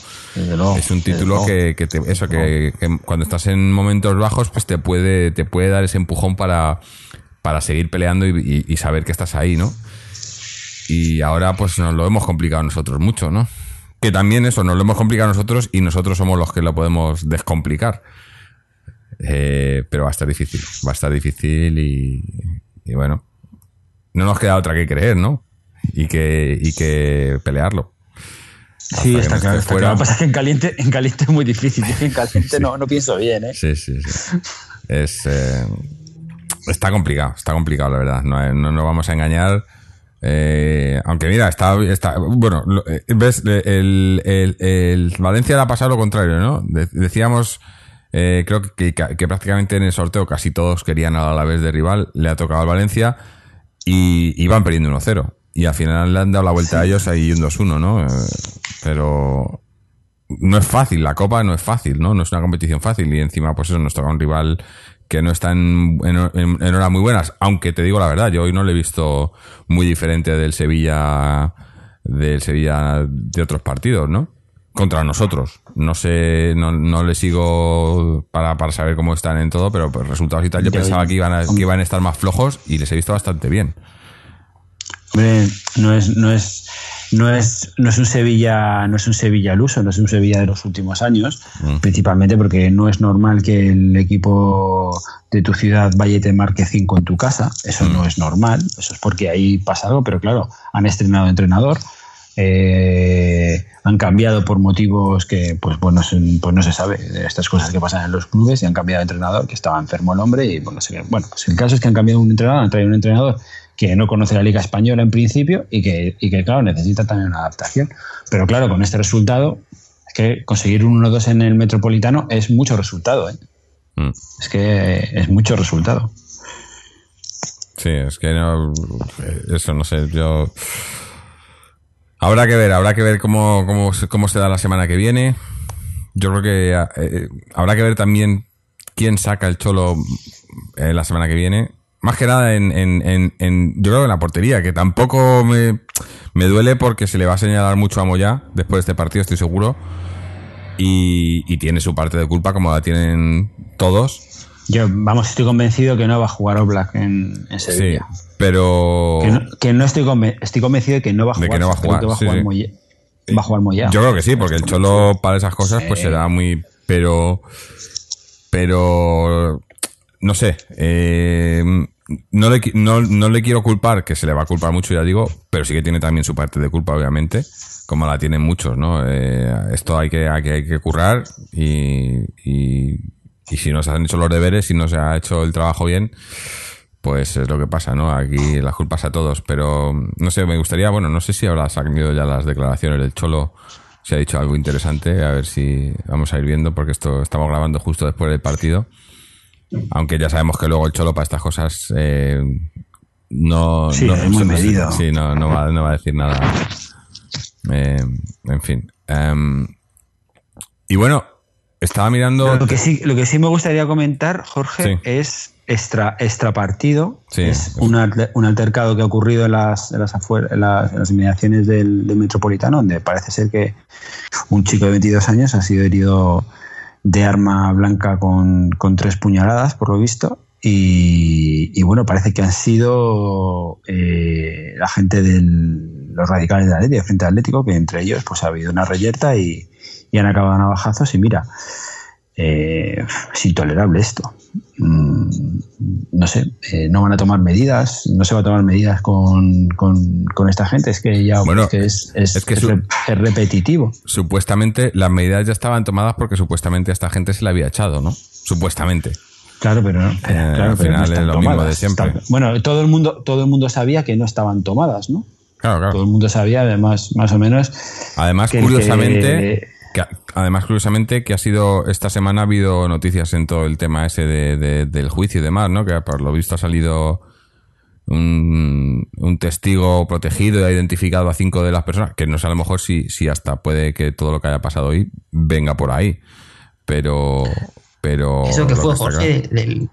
S2: Luego,
S1: Es un título que, que te- eso, que, que cuando estás en momentos bajos, pues te puede, te puede dar ese empujón para, para seguir peleando y, y- y saber que estás ahí, ¿no? Y ahora, pues nos lo hemos complicado nosotros mucho, ¿no? Que también eso, nos lo hemos complicado nosotros y nosotros somos los que lo podemos descomplicar. Eh, pero va a estar difícil, va a estar difícil y, y bueno, no nos queda otra que creer, ¿no? Y que, y que pelearlo.
S2: Sí,
S1: Hasta
S2: está claro.
S1: esté
S2: Está
S1: fuera.
S2: claro. Lo que pasa es que en caliente, en caliente es muy difícil. En caliente no, no pienso bien, ¿eh?
S1: Sí, sí, sí. Es, eh, está complicado, está complicado, la verdad. No, eh, no nos vamos a engañar. Eh, aunque mira, está, está bueno, lo- eh, ves, el, el- el Valencia le ha pasado lo contrario, ¿no? De- decíamos, eh, creo que, que- que prácticamente en el sorteo casi todos querían a la vez de rival, le ha tocado al Valencia y iban perdiendo 1-0. Y al final le han dado la vuelta a ellos ahí un 2-1, ¿no? Eh, pero no es fácil, la Copa no es fácil, ¿no? No es una competición fácil y encima, pues eso, nos toca un rival que no está en, en, horas muy buenas, aunque te digo la verdad, yo hoy no le he visto muy diferente del Sevilla, del Sevilla de otros partidos, ¿no? Contra nosotros. No sé, no, no le sigo para, para saber cómo están en todo, pero pues resultados y tal, yo pensaba que iban, a, que iban a estar más flojos y les he visto bastante bien.
S2: Hombre, no es, no es, no es, no es un Sevilla, no es un Sevilla al uso, no es un Sevilla de los últimos años,
S1: Mm.
S2: principalmente porque no es normal que el equipo de tu ciudad vaya y te marque cinco en tu casa. Eso
S1: Mm.
S2: no es normal, eso es porque ahí pasa algo, pero claro, han estrenado entrenador. eh, han cambiado por motivos que pues bueno pues no se sabe de estas cosas que pasan en los clubes y han cambiado de entrenador que estaba enfermo el hombre y bueno, se- bueno pues el caso es que han cambiado un entrenador han traído un entrenador que no conoce la liga española en principio y que, y que claro necesita también una adaptación pero claro con este resultado es que conseguir un 1-2 en el Metropolitano es mucho resultado ¿eh?
S1: Mm.
S2: es que es mucho resultado
S1: Sí, es que no, eh, eso no sé, yo... Habrá que ver, habrá que ver cómo, cómo, se- cómo se da la semana que viene. Yo creo que eh, habrá que ver también quién saca el cholo eh, la semana que viene. Más que nada en, en, en, en- yo creo que en la portería, que tampoco me, me duele porque se le va a señalar mucho a Moyá después de este partido, estoy seguro. Y, y tiene su parte de culpa como la tienen todos.
S2: yo vamos estoy convencido que no va a jugar Oblak en, en
S1: Sí,
S2: Sevilla
S1: pero...
S2: Que no, que no estoy, conven- estoy convencido de que no va a
S1: De
S2: jugar.
S1: que no va a jugar,
S2: que va a jugar
S1: sí.
S2: Moya- Va a jugar Moya.
S1: Yo creo que sí, porque el Cholo para esas cosas pues se da muy... Pero... Pero... No sé. eh, no, le, no, no le quiero culpar, que se le va a culpar mucho, ya digo, pero sí que tiene también su parte de culpa, obviamente, como la tienen muchos, ¿no? Eh, esto hay que, hay que, hay que currar y, y, y si no se han hecho los deberes, si no se ha hecho el trabajo bien, pues es lo que pasa, ¿no? Aquí las culpas a todos, pero no sé, me gustaría, bueno, no sé si habrá salido ya las declaraciones del Cholo, si ha dicho algo interesante, a ver si vamos a ir viendo, porque esto estamos grabando justo después del partido. Aunque ya sabemos que luego el Cholo para estas cosas eh, no,
S2: Sí,
S1: no,
S2: es muy medido.
S1: Sí, no, no, va, no va a decir nada Eh, en fin. Em, y bueno, estaba mirando.
S2: Lo que sí, lo que sí me gustaría comentar, Jorge,
S1: Sí.
S2: es extra, extra partido.
S1: Sí.
S2: Es un, alter- un altercado que ha ocurrido en las, en las, afuer- en las, en las inmediaciones del, del Metropolitano, donde parece ser que un chico de 22 años ha sido herido de arma blanca con, con tres puñaladas, por lo visto. Y, y bueno, parece que han sido eh, la gente de los radicales de Atlético, Frente Atlético, que entre ellos pues ha habido una reyerta y, han acabado navajazos. Y mira, eh, es intolerable esto. Mm, no sé, eh, no van a tomar medidas, no se va a tomar medidas con, con, con esta gente. Es que ya
S1: Bueno,
S2: es que es, es-
S1: es que
S2: es
S1: su-
S2: re- es repetitivo.
S1: Supuestamente las medidas ya estaban tomadas porque supuestamente a esta gente se le había echado, ¿no? Supuestamente.
S2: Claro, pero no.
S1: Eh,
S2: claro,
S1: al
S2: pero no
S1: final es lo mismo de siempre.
S2: Están- bueno, todo el mundo, todo el mundo sabía que no estaban tomadas, ¿no?
S1: Claro, claro.
S2: Todo el mundo sabía, además, más o menos.
S1: Además,
S2: que
S1: curiosamente,
S2: que-
S1: que, además, curiosamente, que ha sido, esta semana ha habido noticias en todo el tema ese de, de- del juicio y demás, ¿no? Que por lo visto ha salido un, un testigo protegido y ha identificado a cinco de las personas, que no sé a lo mejor si, si hasta puede que todo lo que haya pasado hoy venga por ahí. Pero, pero.
S3: Eso que fue, Jorge, del-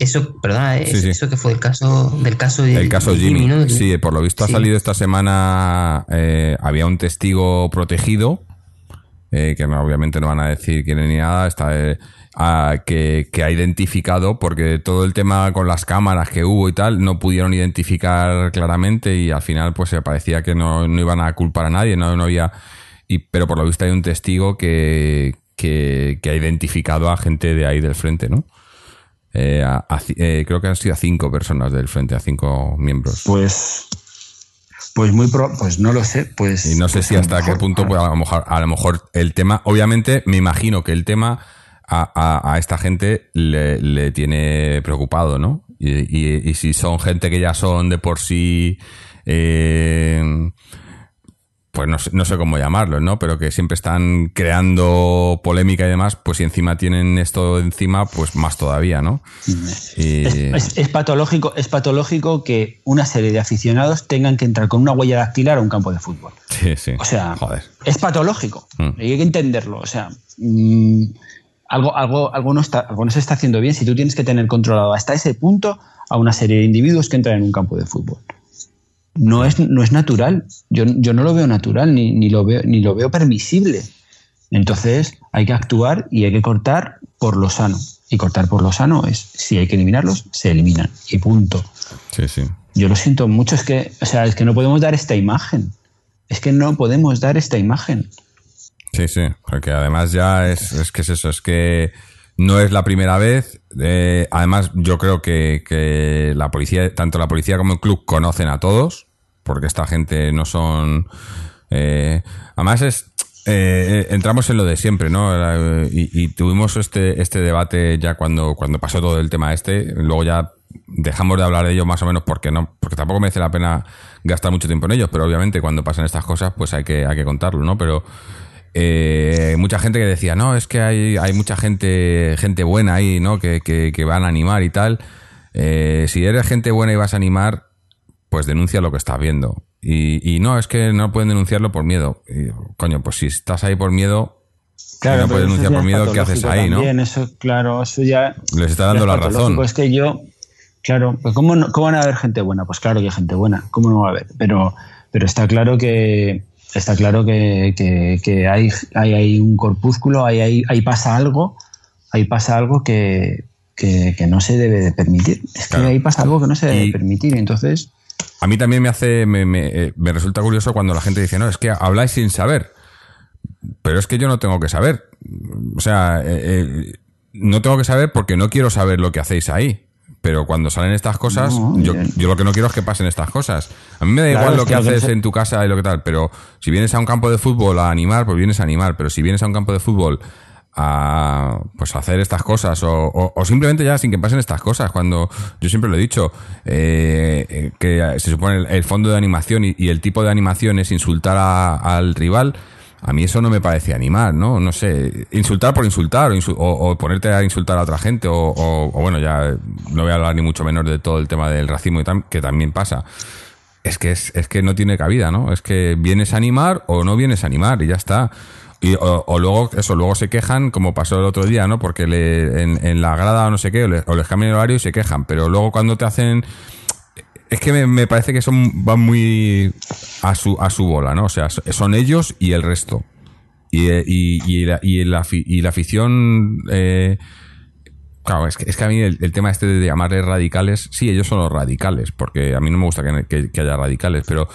S3: Eso, perdona, eh,
S1: Sí, sí.
S3: eso que fue el caso del caso de
S1: El caso Jimmy.
S3: ¿no?
S1: Sí, por lo visto ha salido esta semana. eh, había un testigo protegido, eh, que no, obviamente no van a decir quién ni nada, está, eh, a- que, que ha identificado, porque todo el tema con las cámaras que hubo y tal, no pudieron identificar claramente y al final pues se parecía que no, no iban a culpar a nadie, no, no había. Y, pero por lo visto hay un testigo que, que, que ha identificado a gente de ahí del frente, ¿no? Eh, a- eh, creo que han sido a cinco personas del frente, a cinco miembros.
S2: Pues. Pues muy pro, pues no lo sé, pues.
S1: Y no sé
S2: pues
S1: si
S2: lo
S1: hasta qué punto, pues, a lo mejor, a lo mejor el tema, obviamente me imagino que el tema a, a- a esta gente le, le tiene preocupado, ¿no? Y, y- y si son gente que ya son de por sí, eh, pues no sé, no sé cómo llamarlo, ¿no? Pero que siempre están creando polémica y demás, pues si encima tienen esto encima, pues más todavía, ¿no? Y-
S2: Es, es- es patológico, es patológico que una serie de aficionados tengan que entrar con una huella dactilar a un campo de fútbol.
S1: sí, sí.
S2: O sea,
S1: joder.
S2: es patológico.
S1: Mm.
S2: Hay que entenderlo. O sea, mm, algo, algo, algo, no está, algo no se está haciendo bien si tú tienes que tener controlado hasta ese punto a una serie de individuos que entran en un campo de fútbol. No es, no es natural. Yo, yo no lo veo natural ni, ni, lo veo, ni lo veo permisible. Entonces hay que actuar y hay que cortar por lo sano. Y cortar por lo sano es, si hay que eliminarlos, se eliminan. Y punto.
S1: Sí, sí.
S2: Yo lo siento mucho, es que, o sea, es que no podemos dar esta imagen. Es que no podemos dar esta imagen.
S1: Sí, sí, porque además ya es, es que es eso, es que no es la primera vez. eh, además, yo creo que, que la policía, tanto la policía como el club conocen a todos, porque esta gente no son. eh, además es. eh, entramos en lo de siempre, ¿no? Eh, Y, y tuvimos este, este debate ya cuando, cuando pasó todo el tema este. Luego ya dejamos de hablar de ello más o menos porque no, porque tampoco merece la pena gastar mucho tiempo en ellos, pero obviamente cuando pasan estas cosas, pues hay que, hay que contarlo, ¿no? Pero eh, mucha gente que decía, no, es que hay, hay mucha gente, gente buena ahí, ¿no? Que, que, que van a animar y tal. Eh, si eres gente buena y vas a animar, pues denuncia lo que estás viendo. Y, y no, es que no pueden denunciarlo por miedo. Y, coño, pues si estás ahí por miedo, si no puedes denunciar por miedo, ¿qué haces ahí, no?
S2: Eso, claro, eso ya.
S1: Les está dando la razón.
S2: Es que yo, claro, pues ¿cómo, no- ¿cómo van a haber gente buena? Pues claro que hay gente buena, ¿cómo no va a haber? Pero, pero está claro que está claro que, que- que hay, hay, hay un corpúsculo, hay, hay, ahí pasa algo, ahí pasa algo que, que, no se debe de permitir. Es
S1: Claro.
S2: que ahí pasa algo que no se debe
S1: Y-
S2: de permitir. Entonces,
S1: A mí también me hace, me, me, eh, me resulta curioso cuando la gente dice, no, es que habláis sin saber. Pero es que yo no tengo que saber. O sea, eh, eh, no tengo que saber porque no quiero saber lo que hacéis ahí. Pero cuando salen estas cosas,
S2: No,
S1: yo, yo lo que no quiero es que pasen estas cosas. A mí me da
S2: Claro,
S1: igual lo
S2: que
S1: haces en tu casa y lo que tal, pero si vienes a un campo de fútbol a animar, pues vienes a animar. Pero si vienes a un campo de fútbol a pues a hacer estas cosas o, o- o simplemente ya sin que pasen estas cosas cuando yo siempre lo he dicho eh, eh, que se supone el, el fondo de animación y, y el tipo de animación es insultar a- al rival a mí eso no me parece animar no no sé insultar por insultar o, ponerte a insultar a otra gente o, bueno ya no voy a hablar ni mucho menos de todo el tema del racismo que también pasa es que es, es que no tiene cabida, ¿no? Es que vienes a animar o no vienes a animar y ya está. Y, o, luego, eso, luego se quejan, como pasó el otro día, ¿no? Porque le, en, la grada o no sé qué, o, les cambian el horario y se quejan. Pero luego cuando te hacen. Es que me, parece que son van muy a su, a su bola, ¿no? O sea, son ellos y el resto. Y, y, la, y, la, y la afición. Eh, Claro, es que, es que a mí el, tema este de llamarles radicales, sí, ellos son los radicales, porque a mí no me gusta que, haya radicales, pero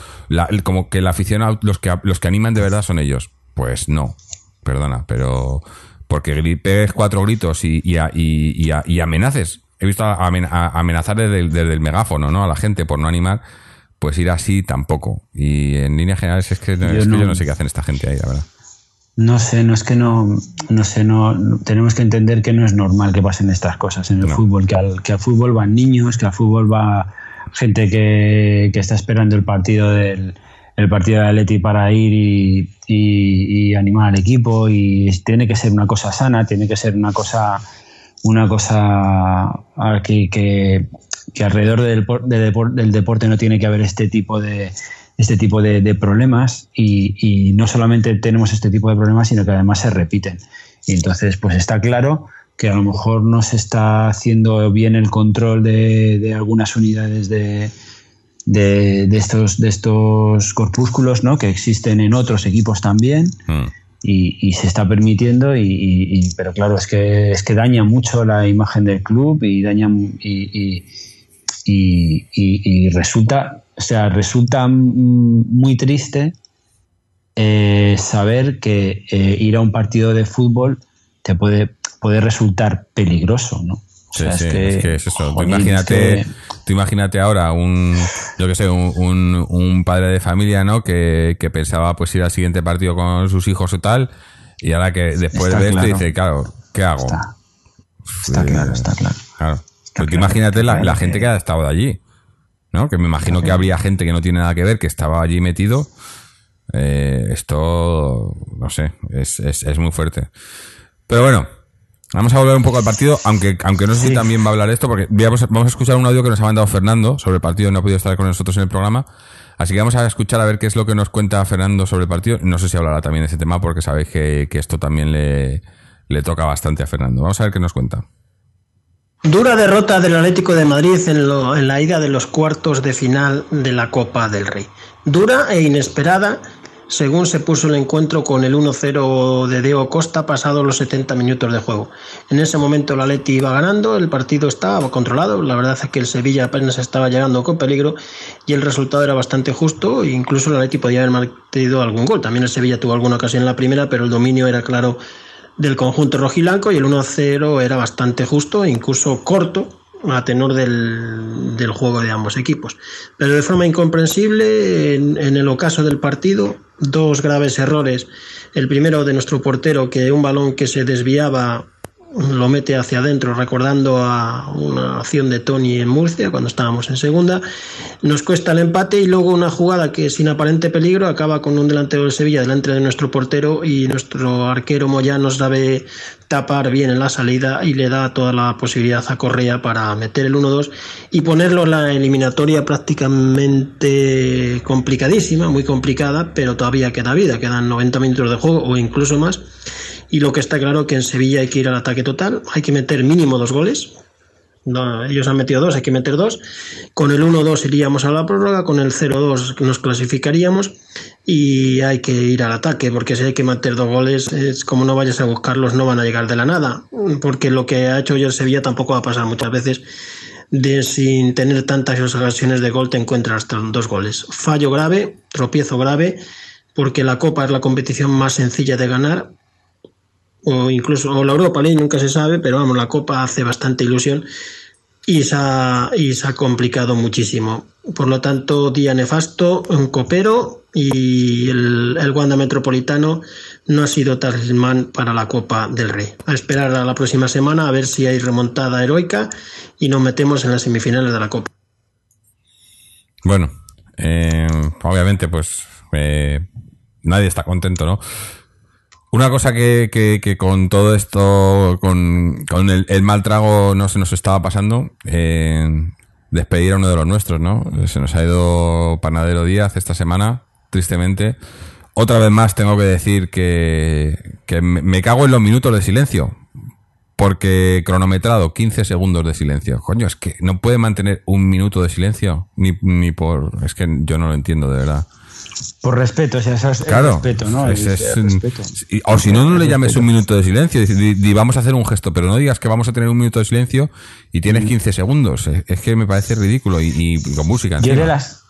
S1: como que la afición, los que, los que animan de verdad son ellos. Pues no, perdona, pero porque pegues cuatro gritos y, y, y, y amenaces. He visto amenazar desde el, megáfono, ¿no? A la gente por no animar, pues ir así tampoco. Y en líneas generales es que, es que yo no sé qué hacen esta gente ahí, la verdad.
S2: No sé, no es que no, no sé, no, tenemos que entender que no es normal que pasen estas cosas en el fútbol, que al, que al fútbol van niños, que al fútbol va gente que, que está esperando el partido del el partido de Atleti para ir y, y, animar al equipo y tiene que ser una cosa sana, tiene que ser una cosa una cosa que, que, alrededor del, del deporte no tiene que haber este tipo de, este tipo de, problemas y, no solamente tenemos este tipo de problemas, sino que además se repiten. Y entonces, pues está claro que a lo mejor no se está haciendo bien el control de, algunas unidades de, de, estos, de estos corpúsculos ¿no? que existen en otros equipos también. Mm. Y, se está permitiendo y, pero claro es que es que daña mucho la imagen del club y daña y, y resulta o sea, resulta muy triste eh, saber que eh, ir a un partido de fútbol te puede, puede resultar peligroso, ¿no?
S1: sí, sí, es que, es eso. tú, imagínate, imagínate ahora un, yo que sé, un, un, padre de familia, ¿no? Que, pensaba pues ir al siguiente partido con sus hijos o tal, y ahora que después de esto dice, claro, ¿qué hago?
S2: Está, claro, está claro.
S1: Claro. Porque imagínate la, la, gente que ha estado de allí. ¿no? Que me imagino que habría gente que no tiene nada que ver, que estaba allí metido. Eh, esto, no sé, es, es, muy fuerte. Pero bueno, vamos a volver un poco al partido, aunque, aunque no sé si también va a hablar esto, porque vamos a, vamos a escuchar un audio que nos ha mandado Fernando sobre el partido, no ha podido estar con nosotros en el programa. Así que vamos a escuchar a ver qué es lo que nos cuenta Fernando sobre el partido. No sé si hablará también de ese tema, porque sabéis que, que esto también le, le toca bastante a Fernando. Vamos a ver qué nos cuenta.
S4: Dura derrota del Atlético de Madrid en, la ida de los cuartos de final de la Copa del Rey. Dura e inesperada según se puso el encuentro con el 1-0 de Deo Costa pasados los 70 minutos de juego. En ese momento el Atleti iba ganando, el partido estaba controlado, la verdad es que el Sevilla apenas estaba llegando con peligro y el resultado era bastante justo, e incluso el Atleti podía haber metido algún gol. También el Sevilla tuvo alguna ocasión en la primera, pero el dominio era claro del conjunto rojilanco y el 1-0 era bastante justo e incluso corto a tenor del, del, juego de ambos equipos. Pero de forma incomprensible, en, en el ocaso del partido, dos graves errores. El primero de nuestro portero, que un balón que se desviaba lo mete hacia adentro, recordando a una acción de Tony en Murcia cuando estábamos en segunda. Nos cuesta el empate y luego una jugada que sin aparente peligro acaba con un delantero del Sevilla delante de nuestro portero y nuestro arquero Moyano sabe tapar bien en la salida y le da toda la posibilidad a Correa para meter el 1-2 y ponerlo en la eliminatoria prácticamente complicadísima, muy complicada, pero todavía queda vida, quedan 90 minutos de juego o incluso más y lo que está claro que en Sevilla hay que ir al ataque total, hay que meter mínimo dos goles. Ellos han metido dos, hay que meter dos. Con el 1-2 iríamos a la prórroga, con el 0-2 nos clasificaríamos y hay que ir al ataque, porque si hay que meter dos goles, es como no vayas a buscarlos, no van a llegar de la nada, porque lo que ha hecho hoy el Sevilla tampoco va a pasar muchas veces. De sin tener tantas ocasiones de gol te encuentras dos goles. Fallo grave, tropiezo grave, porque la Copa es la competición más sencilla de ganar, o incluso o la Europa League, nunca se sabe, pero vamos, la Copa hace bastante ilusión y se ha, y se ha complicado muchísimo. Por lo tanto, día nefasto, un copero y el, el Wanda Metropolitano no ha sido talismán para la Copa del Rey. A esperar a la próxima semana a ver si hay remontada heroica y nos metemos en las semifinales de la Copa.
S1: Bueno, eh, obviamente, pues eh, nadie está contento, ¿no? Una cosa que, que, con todo esto, con, el, mal trago no se nos estaba pasando, eh, despedir a uno de los nuestros, ¿no? Se nos ha ido Panadero Díaz esta semana, tristemente. Otra vez más tengo que decir que, que me cago en los minutos de silencio. Porque cronometrado 15 segundos de silencio. Coño, es que no puede mantener un minuto de silencio. Ni, ni por. Es que yo no lo entiendo, de verdad.
S2: Por respeto, o sea, eso es el
S1: Claro.
S2: respeto, ¿no?
S1: es-
S2: El-
S1: es
S2: el
S1: un-
S2: respeto.
S1: y- o si no, no le llames un minuto de silencio. Di, di- vamos a hacer un gesto, pero no digas que vamos a tener un minuto de silencio y tienes 15 segundos. Es, es que me parece ridículo. Y, y con música.
S2: Yo de las,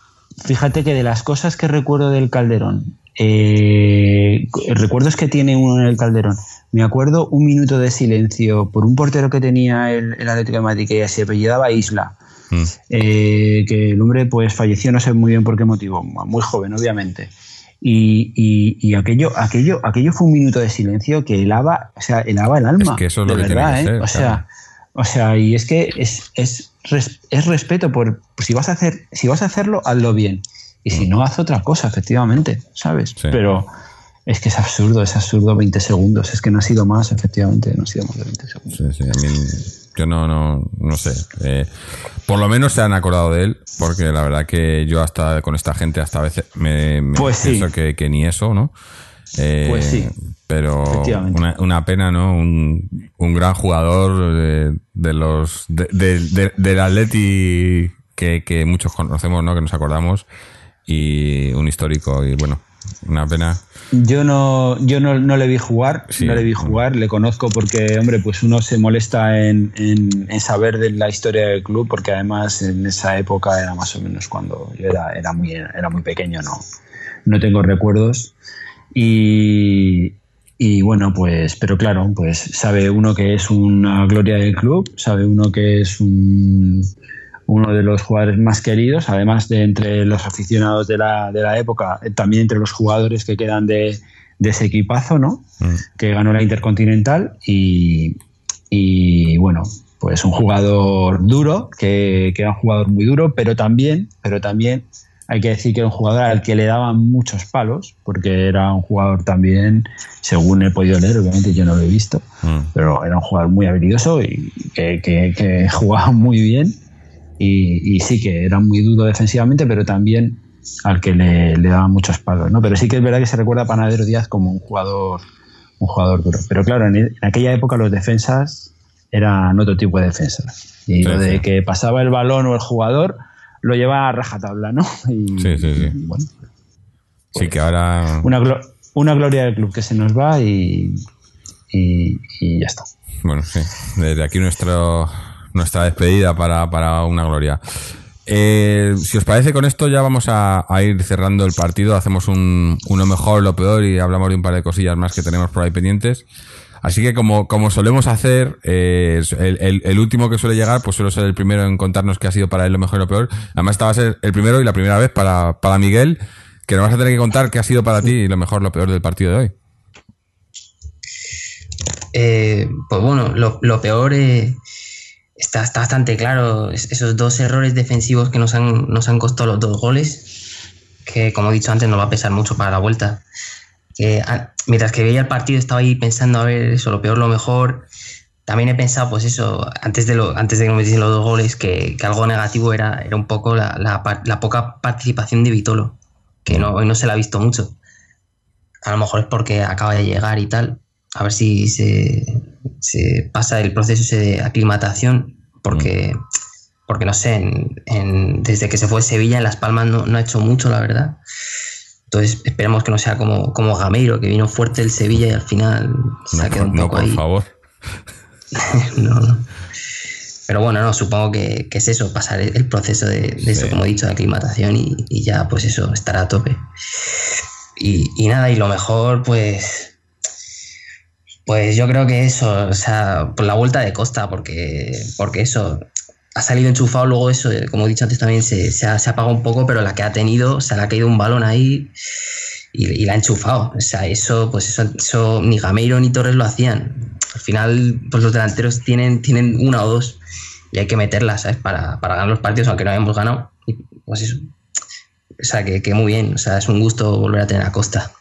S2: fíjate que de las cosas que recuerdo del Calderón, eh, recuerdos que tiene uno en el Calderón, me acuerdo un minuto de silencio por un portero que tenía el, el Atlético de Madrid que se apellidaba Isla,
S1: Mm.
S2: eh, que el hombre pues falleció no sé muy bien por qué motivo, muy joven obviamente. Y, y- y aquello, aquello, aquello fue un minuto de silencio que helaba, o sea, helaba el alma.
S1: Es que eso es lo
S2: de
S1: que tiene
S2: verdad,
S1: que
S2: ¿eh?
S1: ser,
S2: O sea,
S1: claro.
S2: o sea, y es que es, es, es respeto por si vas a hacer, si vas a hacerlo, hazlo bien. Y si no, haz otra cosa, efectivamente, ¿sabes?
S1: Sí.
S2: Pero es que es absurdo, es absurdo 20 segundos. Es que no ha sido más, efectivamente, no ha sido más de 20 segundos.
S1: Sí, sí, a mí, yo no, no, no sé. Eh, por lo menos se han acordado de él, porque la verdad que yo hasta con esta gente hasta a veces me, me
S2: Pues sí.
S1: pienso que, que ni eso, ¿no? Eh,
S2: Pues sí.
S1: Pero una, una pena, ¿no? Un, un gran jugador de, de los de- del Atleti que, que muchos conocemos, ¿no? Que nos acordamos y un histórico y bueno, una pena.
S2: Yo no, yo no, no le vi jugar,
S1: Sí.
S2: no le vi jugar, le conozco porque, hombre, pues uno se molesta en, en- en saber de la historia del club, porque además en esa época era más o menos cuando yo era, era muy, era muy pequeño, no, no tengo recuerdos. Y, y bueno, pues, pero claro, pues sabe uno que es una gloria del club, sabe uno que es un, uno de los jugadores más queridos, además de entre los aficionados de la, de la época, eh, también entre los jugadores que quedan de, de ese equipazo, ¿no?
S1: Mm.
S2: Que ganó la Intercontinental y, y bueno, pues un jugador duro, que, que era un jugador muy duro, pero también, pero también hay que decir que era un jugador al que le daban muchos palos, porque era un jugador también, según he podido leer, obviamente yo no lo he visto,
S1: Mm.
S2: pero era un jugador muy habilidoso y que, que- que jugaba muy bien y, y sí que era muy duro defensivamente, pero también al que le, le daban muchos palos, ¿no? Pero sí que es verdad que se recuerda a Panadero Díaz como un jugador, un jugador duro. Pero claro, en, en aquella época los defensas eran otro tipo de defensas. Y
S1: Sí,
S2: lo de
S1: sí.
S2: que pasaba el balón o el jugador lo llevaba a rajatabla, ¿no? Y,
S1: Sí, sí, sí.
S2: Bueno,
S1: Sí, que ahora.
S2: una, glo- una gloria del club que se nos va y, y, y ya está.
S1: Bueno, sí. Desde aquí nuestro, nuestra despedida para, para una gloria. Eh, si os parece, con esto ya vamos a, ir cerrando el partido. Hacemos un, uno mejor, lo peor y hablamos de un par de cosillas más que tenemos por ahí pendientes. Así que como, como solemos hacer, eh, el, último que suele llegar, pues suele ser el primero en contarnos qué ha sido para él lo mejor y lo peor. Además, esta va a ser el primero y la primera vez para, para Miguel, que nos vas a tener que contar qué ha sido para ti lo mejor, lo peor del partido de hoy.
S3: Eh, pues bueno, lo, lo peor eh, está, está bastante claro. Es- esos dos errores defensivos que nos han, nos han costado los dos goles, que como he dicho antes nos va a pesar mucho para la vuelta. Ah, mientras que veía el partido estaba ahí pensando a ver eso, lo peor, lo mejor. También he pensado, pues eso, antes de, lo, antes de que nos metiesen los dos goles, que, que algo negativo era, era un poco la, la la poca participación de Vitolo, que no, hoy no se la ha visto mucho. A lo mejor es porque acaba de llegar y tal. A ver si se, se pasa el proceso ese de aclimatación, porque, porque no sé, en- en- desde que se fue a Sevilla en Las Palmas no, no ha hecho mucho, la verdad. Entonces esperemos que no sea como, como Gameiro, que vino fuerte el Sevilla y al final se ha
S1: No,
S3: quedado
S1: por-
S3: un
S1: no,
S3: poco
S1: por
S3: ahí.
S1: favor.
S3: no, no. Pero bueno, no, supongo que, que es eso, pasar el el proceso de, de eso, como he dicho, de aclimatación y, y ya, pues eso, estar a tope. Y, y nada, y lo mejor, pues. Pues yo creo que eso, o sea, por la vuelta de Costa, porque, porque eso, ha salido enchufado, luego eso, eh, como he dicho antes también, se, se, ha, apagado un poco, pero la que ha tenido, se le ha caído un balón ahí y, y la ha enchufado. O sea, eso, pues eso, eso ni Gameiro ni Torres lo hacían. Al final, pues los delanteros tienen, tienen una o dos y hay que meterlas, ¿sabes? Para, para ganar los partidos, aunque no hayamos ganado. Y pues eso. O sea, que, que muy bien. O sea, es un gusto volver a tener a Costa.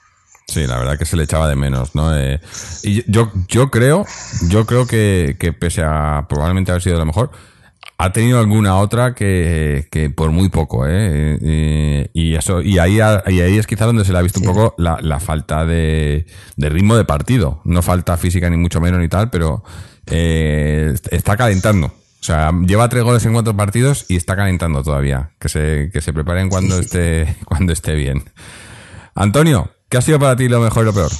S1: Sí, la verdad que se le echaba de menos, ¿no? Eh, y yo, yo creo, yo creo que, que pese a probablemente haber sido lo mejor, ha tenido alguna otra que, que por muy poco, ¿eh? Eh, Y, eso, y ahí, y ahí es quizá donde se le ha visto un poco la, la falta de, de ritmo de partido. No falta física ni mucho menos ni tal, pero eh, está calentando. O sea, lleva tres goles en cuatro partidos y está calentando todavía. Que se, que se preparen cuando esté, cuando esté bien. Antonio, ¿qué ha sido para ti lo mejor y lo peor?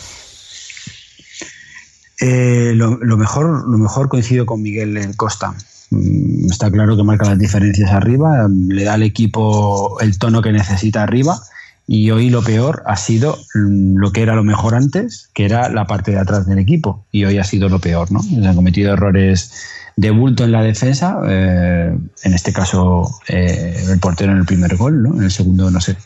S2: Eh, lo, mejor, lo mejor coincido con Miguel Costa. Mm, Está claro que marca las diferencias arriba, le da al equipo el tono que necesita arriba. Y hoy lo peor ha sido mm, lo que era lo mejor antes, que era la parte de atrás del equipo. Y hoy ha sido lo peor, ¿no? Se han cometido errores de bulto en la defensa. eh, en este caso, eh, el portero en el primer gol, ¿no? En el segundo, no sé.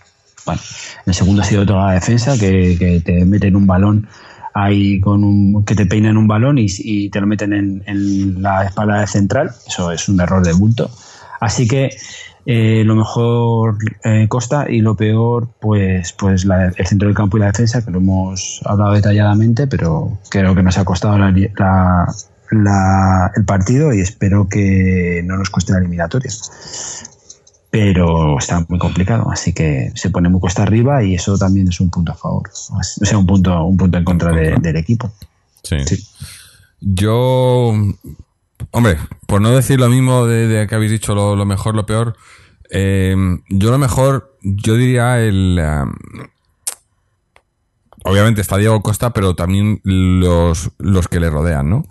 S2: Bueno, en el segundo ha sido toda la defensa, que, que te meten un balón ahí con un que te peinan un balón y, te lo meten en, en la espalda de central. Eso es un error de bulto. Así que eh, lo mejor eh, Costa y lo peor, pues, pues la- el centro del campo y la defensa, que lo hemos hablado detalladamente, pero creo que nos ha costado la- la- el partido y espero que no nos cueste la eliminatoria. Pero está muy complicado, así que se pone muy cuesta arriba y eso también es un punto a favor. O sea, un punto, un punto en contra de- del equipo.
S1: Sí.
S2: Sí.
S1: Yo, hombre, por no decir lo mismo de, de que habéis dicho lo, lo mejor, lo peor, eh, yo lo mejor, yo diría el... um, obviamente está Diego Costa, pero también los, los que le rodean, ¿no?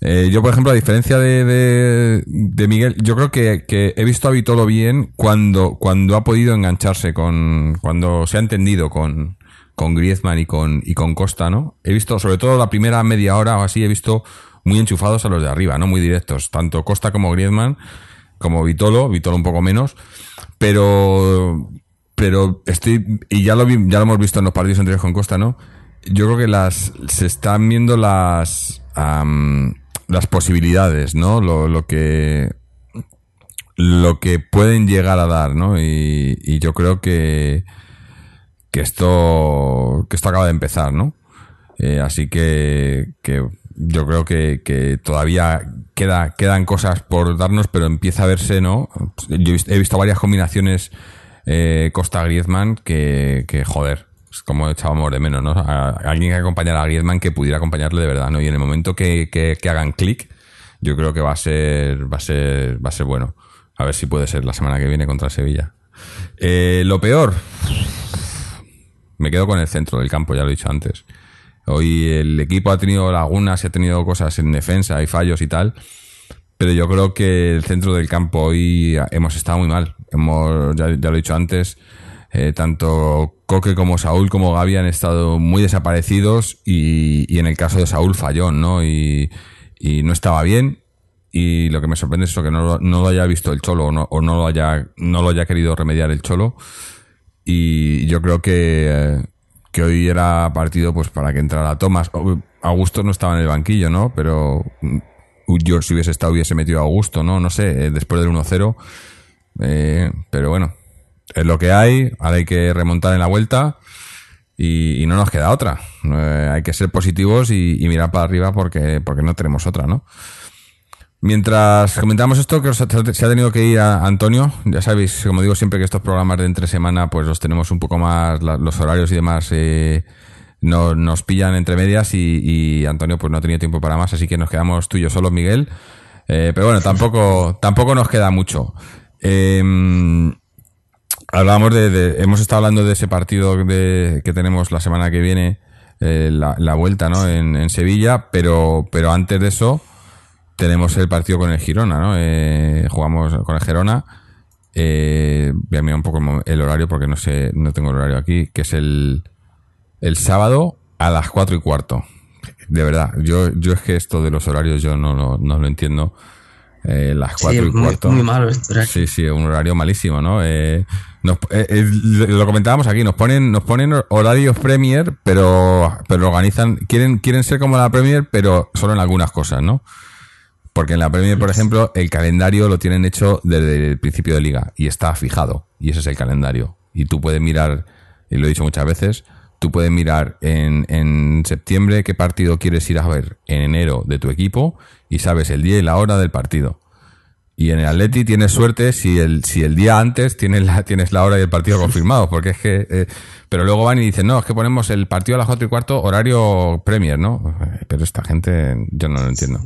S1: Eh, yo, por ejemplo, a diferencia de, de, Miguel, yo creo que, que he visto a Vitolo bien cuando, cuando ha podido engancharse con, cuando se ha entendido con, con Griezmann y con, y con Costa, ¿no? He visto, sobre todo la primera media hora o así, he visto muy enchufados a los de arriba, ¿no? Muy directos, tanto Costa como Griezmann, como Vitolo, Vitolo un poco menos, pero, pero estoy, y ya lo vi, ya lo hemos visto en los partidos anteriores con Costa, ¿no? Yo creo que las, se están viendo las, las posibilidades, ¿no? Lo, lo que, lo que pueden llegar a dar, ¿no? Y, yo creo que, que esto, que esto acaba de empezar, ¿no? Eh, así que, que yo creo que, que todavía queda, quedan cosas por darnos, pero empieza a verse, ¿no? Yo he visto, he visto varias combinaciones eh, Costa Griezmann que, que, joder, es como echábamos de menos, ¿no? Alguien que acompañara a Griezmann que pudiera acompañarle de verdad, ¿no? Y en el momento que, que, hagan clic, yo creo que va a ser, va a ser, va a ser bueno. A ver si puede ser la semana que viene contra Sevilla. Eh, lo peor, me quedo con el centro del campo, ya lo he dicho antes. Hoy el equipo ha tenido lagunas y ha tenido cosas en defensa y fallos y tal. Pero yo creo que el centro del campo hoy hemos estado muy mal. Hemos, ya, ya lo he dicho antes, eh, tanto Coque como Saúl como Gaby han estado muy desaparecidos y, y en el caso de Saúl falló, ¿no? Y, y no estaba bien. Y lo que me sorprende es eso, que no, no lo haya visto el Cholo o no, o no lo haya, no lo haya querido remediar el Cholo. Y yo creo que, que hoy era partido pues para que entrara Tomás. Augusto no estaba en el banquillo, ¿no? Pero mm, yo si hubiese estado hubiese metido a Augusto, ¿no? No sé, eh, después del 1-0. Eh, pero bueno, es lo que hay. Ahora hay que remontar en la vuelta. Y, no nos queda otra. Eh, hay que ser positivos y, mirar para arriba porque, porque no tenemos otra, ¿no? Mientras comentamos esto, que se ha tenido que ir a Antonio. Ya sabéis, como digo siempre, que estos programas de entre semana, pues los tenemos un poco más, los horarios y demás, eh, no- nos pillan entre medias y, Antonio pues no ha tenido tiempo para más, así que nos quedamos tú y yo solos, Miguel. Eh, pero bueno, tampoco, tampoco nos queda mucho. Hablábamos de, de- hemos estado hablando de ese partido de, que tenemos la semana que viene, eh, la, la vuelta, ¿no? En, en Sevilla, pero, pero antes de eso tenemos el partido con el Girona, ¿no? Eh, jugamos con el Girona. Eh, voy a mirar un poco el horario porque no sé, no tengo el horario aquí, que es el, el sábado a las cuatro y cuarto. De verdad, yo, yo es que esto de los horarios yo no, lo- no lo entiendo. Eh, las
S3: Sí,
S1: cuatro y
S3: muy,
S1: cuarto.
S3: muy malo esto. ¿verdad?
S1: Sí, sí, un horario malísimo, ¿no? Eh, nos- eh, eh, lo comentábamos aquí, nos ponen, nos ponen horarios Premier, pero, pero organizan, quieren, quieren ser como la Premier, pero solo en algunas cosas, ¿no? Porque en la Premier, por ejemplo, el calendario lo tienen hecho desde el principio de liga y está fijado. Y ese es el calendario. Y tú puedes mirar, y lo he dicho muchas veces, tú puedes mirar en, en septiembre qué partido quieres ir a ver en enero de tu equipo y sabes el día y la hora del partido. Y en el Atleti tienes suerte si el, si el día antes tienes la, tienes la hora y el partido confirmado, porque es que... eh, pero luego van y dicen, no, es que ponemos el partido a las cuatro y cuarto, horario Premier, ¿no? Pero esta gente, yo no lo entiendo.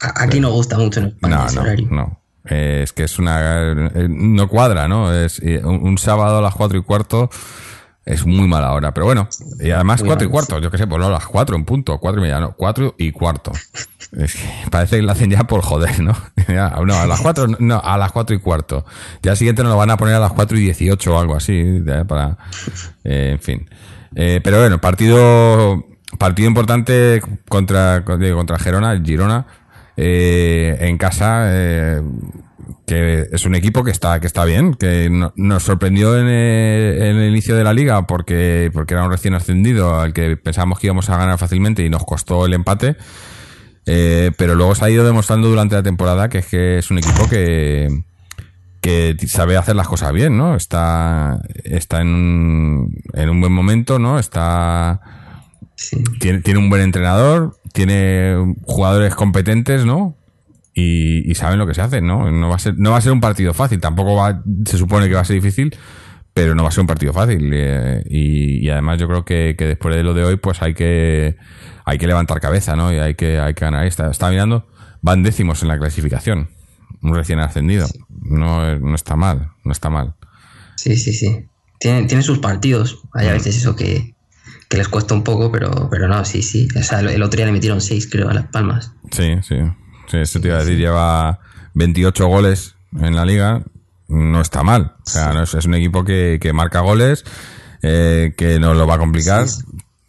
S3: Aquí no gusta mucho en España
S1: No,
S3: ese
S1: no,
S3: horario.
S1: no. Eh, es que es una... eh, no cuadra, ¿no? Es eh, un, un sábado a las cuatro y cuarto es muy mala hora. Pero bueno, y además
S3: Muy
S1: cuatro y cuarto, yo qué sé, pues no, las cuatro en punto, cuatro y media, no, cuatro y cuarto. Es que parece que lo hacen ya por joder, ¿no? Ya, no, a las cuatro, no, a las cuatro y cuarto. Ya al siguiente nos lo van a poner a las cuatro y dieciocho o algo así, ya para... eh, en fin. Eh, pero bueno, partido partido importante contra, contra Gerona, Girona, eh, en casa, eh, que es un equipo que está, que está bien, que no- nos sorprendió en, en el inicio de la liga porque, porque era un recién ascendido al que pensábamos que íbamos a ganar fácilmente y nos costó el empate. Eh, pero luego se ha ido demostrando durante la temporada que es que es un equipo que, que sabe hacer las cosas bien, ¿no? Está, está en, un, en un buen momento, ¿no? Está,
S3: Sí.
S1: tiene, tiene un buen entrenador, tiene jugadores competentes, ¿no? Y, y saben lo que se hace, ¿no? No va a ser, no va a ser un partido fácil, tampoco va, se supone que va a ser difícil, pero no va a ser un partido fácil. eh, y, y además yo creo que, que después de lo de hoy, pues hay que, hay que levantar cabeza, ¿no? Y hay que, hay que ganar. Está, está mirando, van décimos en la clasificación. Un recién ascendido. No, no está mal, no está mal.
S3: Sí, sí, sí. Tiene, tiene sus partidos. Hay a
S1: Mm.
S3: veces eso que, que les cuesta un poco, pero, pero no, sí, sí. O sea, el, el otro día le metieron seis, creo, a Las Palmas.
S1: Sí, sí. Sí, eso te iba a decir, lleva 28 goles en la liga. No está mal. O sea, no es, es un equipo que, que marca goles, eh, que nos lo va a complicar.
S3: Sí,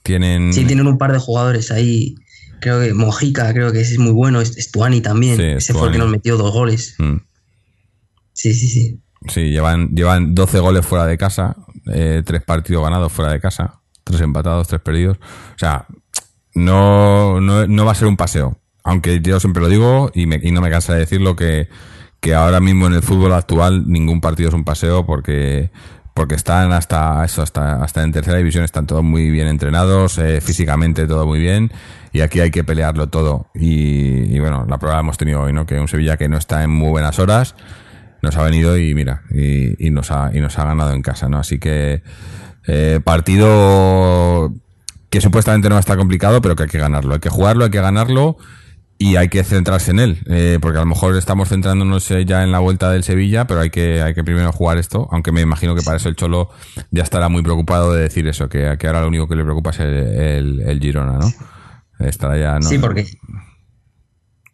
S1: Tienen.
S3: Sí, tienen un par de jugadores ahí. Creo que Mojica, creo que ese es muy bueno. Est- Estuani también.
S1: Sí,
S3: ese fue el que nos metió dos goles.
S1: Mm.
S3: Sí, sí, sí.
S1: Sí, llevan, llevan 12 goles fuera de casa, eh, tres partidos ganados fuera de casa, tres empatados, tres perdidos. O sea, no, no, no va a ser un paseo. Aunque yo siempre lo digo y, me- y no me cansa de decirlo que, ahora mismo en el fútbol actual ningún partido es un paseo porque porque están hasta eso hasta hasta en tercera división están todos muy bien entrenados eh, físicamente todo muy bien y aquí hay que pelearlo todo y, y bueno la prueba hemos tenido hoy no que un Sevilla que no está en muy buenas horas nos ha venido y mira, y, y nos ha, y nos ha ganado en casa, ¿no? Así que eh, partido que supuestamente no va a estar complicado, pero que hay que ganarlo. Hay que jugarlo, hay que ganarlo y hay que centrarse en él, eh, porque a lo mejor estamos centrándonos eh, ya en la vuelta del Sevilla, pero hay que, hay que primero jugar esto, aunque me imagino que para eso el Cholo ya estará muy preocupado de decir eso, que, que ahora lo único que le preocupa es el, el, el Girona, ¿no? Estará ya, ¿no?
S3: Sí, porque.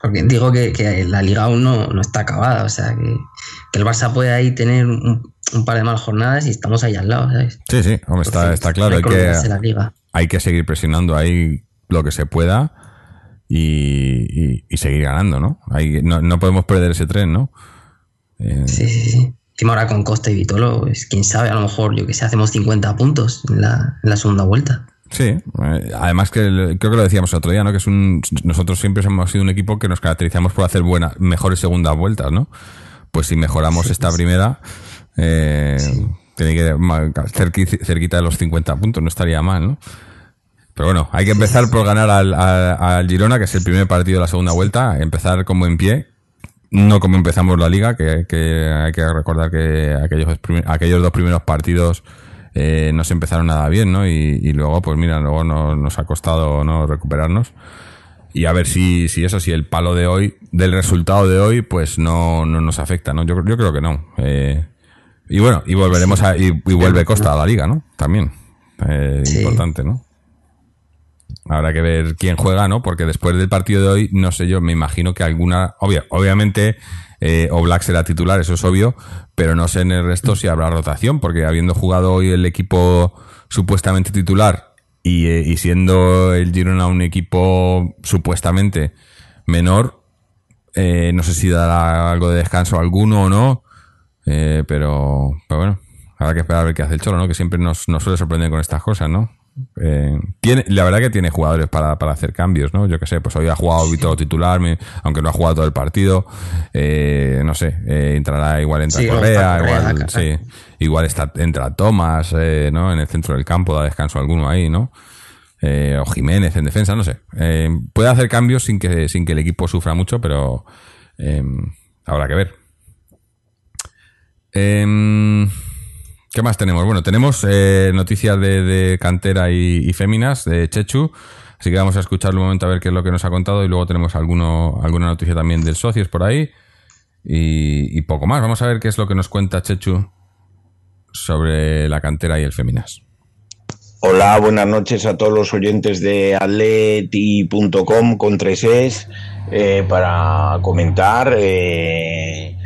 S3: Porque digo que, que la liga aún no, no está acabada. O sea, que, que el Barça puede ahí tener un, un par de malas jornadas y estamos ahí al lado, ¿sabes?
S1: Sí, sí, hombre, está, está claro, hay que, hay que seguir presionando ahí lo que se pueda y, y- y seguir ganando, ¿no? Hay, no, no podemos perder ese tren, ¿no? Eh,
S3: Sí, sí, sí. Encima ahora con Costa y Vitolo, pues, quién sabe, a lo mejor, yo que sé, hacemos 50 puntos en la, en la segunda vuelta.
S1: Sí, eh, además que creo que lo decíamos el otro día, ¿no? Que es un, nosotros siempre hemos sido un equipo que nos caracterizamos por hacer buenas, mejores segundas vueltas, ¿no? Pues si mejoramos esta primera, eh, tiene que cerquita de los 50 puntos, no estaría mal, ¿no? Pero bueno, hay que empezar por ganar al, al- al Girona, que es el primer partido de la segunda vuelta, empezar como en pie, no como empezamos la liga, que, que hay que recordar que aquellos, aquellos dos primeros partidos eh, no se empezaron nada bien, ¿no? Y, y luego, pues mira, luego no- nos ha costado no recuperarnos. Y a ver si, si eso, si el palo de hoy, del resultado de hoy, pues no, no nos afecta, ¿no? Yo, yo creo que no. Eh, y bueno, y volveremos a, y, y vuelve Costa a la liga, ¿no? También. Eh,
S3: Sí.
S1: Importante, ¿no? Habrá que ver quién juega, ¿no? Porque después del partido de hoy, no sé yo, me imagino que alguna, obvia, obviamente, eh, Oblak será titular, eso es obvio, pero no sé en el resto si habrá rotación, porque habiendo jugado hoy el equipo supuestamente titular y, eh, siendo el Girona un equipo supuestamente menor, eh, no sé si dará algo de descanso alguno o no, eh, pero, pero bueno, habrá que esperar a ver qué hace el Cholo, ¿no? Que siempre nos, nos suele sorprender con estas cosas, ¿no? Eh, tiene, la verdad que tiene jugadores para, para hacer cambios, ¿no? Yo que sé, pues hoy ha jugado Víctor titular, me- aunque no ha jugado todo el partido. Eh, no sé, eh, entrará igual entra
S3: Sí,
S1: Correa, igual, sí, igual está, entra Tomás, ¿no? En el centro del campo, da descanso alguno ahí, ¿no? O Jiménez en defensa, no sé. Puede hacer cambios sin que, sin que el equipo sufra mucho, pero habrá que ver. ¿Qué más tenemos? Bueno, tenemos eh, noticias de, cantera y, y féminas de Chechu. Así que vamos a escucharlo un momento a ver qué es lo que nos ha contado. Y luego tenemos alguno, alguna noticia también del socios por ahí. Y, poco más. Vamos a ver qué es lo que nos cuenta Chechu sobre la cantera y el féminas.
S5: Hola, buenas noches a todos los oyentes de atleti.com con tres es eh, para comentar eh,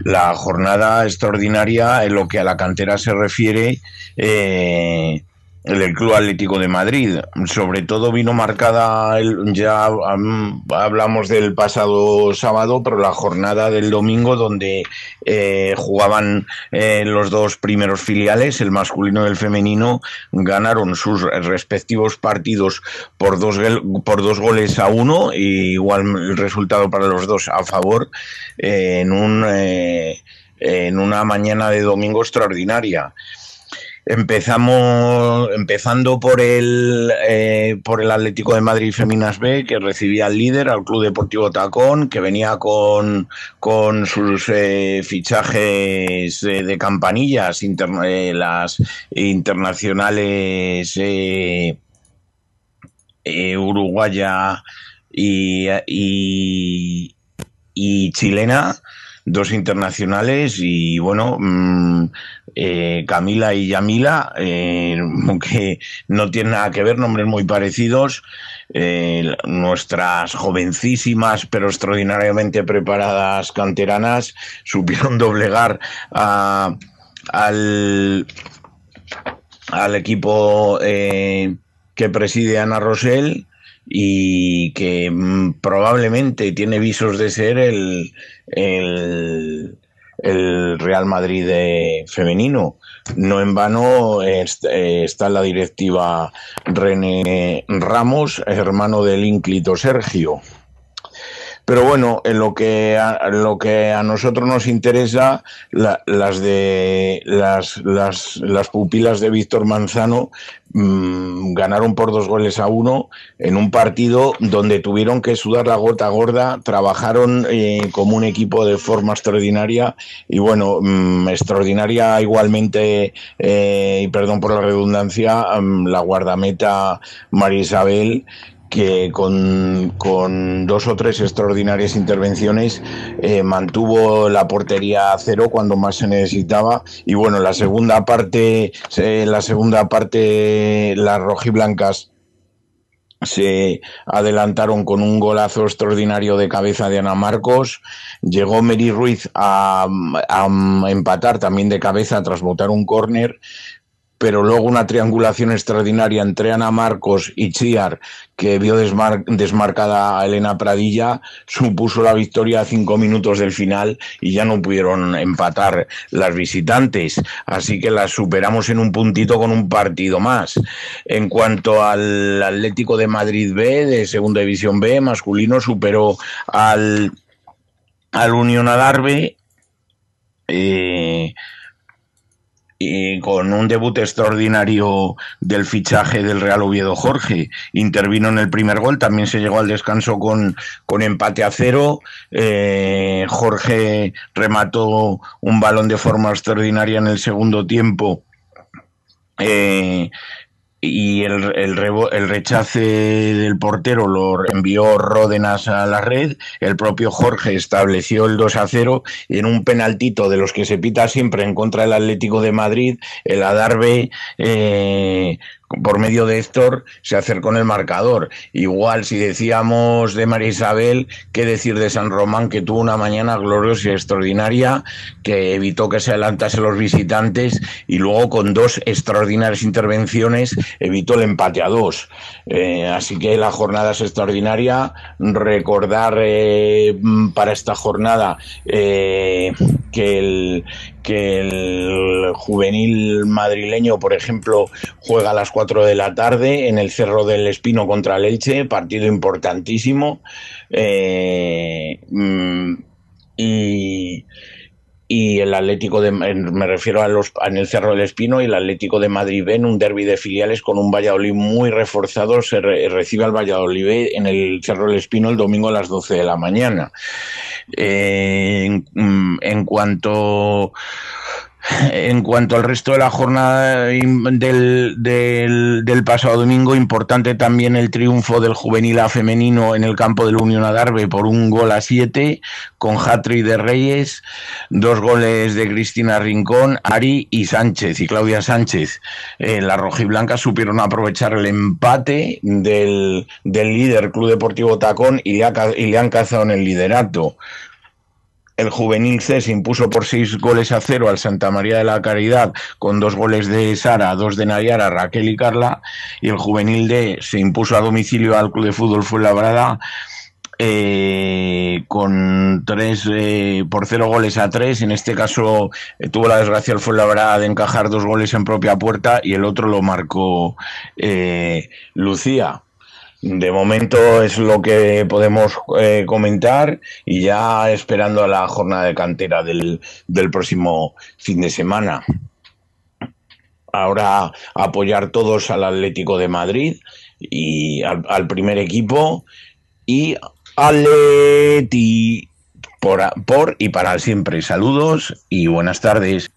S5: la jornada extraordinaria en lo que a la cantera se refiere eh, el Club Atlético de Madrid. Sobre todo vino marcada, el, ya hablamos del pasado sábado, pero la jornada del domingo donde eh, jugaban eh, los dos primeros filiales, el masculino y el femenino, ganaron sus respectivos partidos por dos, por dos goles a uno, y igual el resultado para los dos a favor, eh, en, un, en una mañana de domingo extraordinaria. Empezamos empezando por el eh, por el Atlético de Madrid Feminas B, que recibía al líder, al Club Deportivo Tacón, que venía con, con sus eh, fichajes eh, de campanillas, las internacionales uruguaya y, y chilena dos internacionales y bueno, mmm, eh, Camila y Yamila, eh, aunque no tienen nada que ver, nombres muy parecidos, eh, nuestras jovencísimas pero extraordinariamente preparadas canteranas supieron doblegar a, al, al equipo eh, que preside Ana Rosell y que mmm, probablemente tiene visos de ser el, el, Real Madrid de femenino. No en vano está en la directiva René Ramos, hermano del ínclito Sergio. Pero bueno, en lo que a, lo que a nosotros nos interesa, la, las de las, las, las, pupilas de Víctor Manzano mmm, ganaron por dos goles a uno en un partido donde tuvieron que sudar la gota gorda, trabajaron eh, como un equipo de forma extraordinaria y bueno, mmm, extraordinaria igualmente, eh, y perdón por la redundancia, mmm, la guardameta María Isabel que con, con, dos o tres extraordinarias intervenciones eh, mantuvo la portería a cero cuando más se necesitaba y bueno la segunda parte la segunda parte las rojiblancas se adelantaron con un golazo extraordinario de cabeza de Ana Marcos. Llegó Mary Ruiz a, a empatar también de cabeza tras botar un córner pero luego una triangulación extraordinaria entre Ana Marcos y Chiar, que vio desmar desmarcada a Elena Pradilla, supuso la victoria a cinco minutos del final y ya no pudieron empatar las visitantes. Así que las superamos en un puntito con un partido más. En cuanto al Atlético de Madrid B, de Segunda División B, masculino, superó al, al Unión Adarve. Eh, y con un debut extraordinario del fichaje del Real Oviedo Jorge. Intervino en el primer gol, también se llegó al descanso con, con empate a cero. Eh, Jorge remató un balón de forma extraordinaria en el segundo tiempo. Eh, y el, el, el, rechace del portero lo envió Ródenas a la red, el propio Jorge estableció el 2 a 0 y en un penaltito de los que se pita siempre en contra del Atlético de Madrid, el Adarve eh, por medio de Héctor se acercó en el marcador. Igual si decíamos de María Isabel, qué decir de San Román, que tuvo una mañana gloriosa y extraordinaria, que evitó que se adelantasen los visitantes y luego con dos extraordinarias intervenciones evitó el empate a dos. Eh, así que la jornada es extraordinaria. Recordar eh, para esta jornada eh, que el que el juvenil madrileño, por ejemplo, juega a las 4 de la tarde en el Cerro del Espino contra el Elche, partido importantísimo. Eh, y, y el Atlético de me refiero a los en el Cerro del Espino y el Atlético de Madrid ven un derby de filiales con un Valladolid muy reforzado se recibe al Valladolid en el Cerro del Espino el domingo a las 12 de la mañana. Eh, en, en cuanto en cuanto al resto de la jornada del, del, pasado domingo, importante también el triunfo del juvenil A femenino en el campo del Unión Adarve por un gol a siete, con Hatri de Reyes, dos goles de Cristina Rincón, Ari y Sánchez y Claudia Sánchez. Eh, las rojiblancas supieron aprovechar el empate del, del líder Club Deportivo Tacón y le, y le han cazado en el liderato. El juvenil C se impuso por seis goles a cero al Santa María de la Caridad con dos goles de Sara, dos de Nayara, Raquel y Carla. Y el juvenil D se impuso a domicilio al Club de Fútbol Fuenlabrada eh, con tres eh, por cero goles a tres. En este caso eh, tuvo la desgracia el Fuenlabrada de encajar dos goles en propia puerta y el otro lo marcó eh, Lucía. De momento es lo que podemos eh, comentar y ya esperando a la jornada de cantera del, del próximo fin de semana. Ahora apoyar todos al Atlético de Madrid y al, primer equipo y Atleti por, por y para siempre. Saludos y buenas tardes.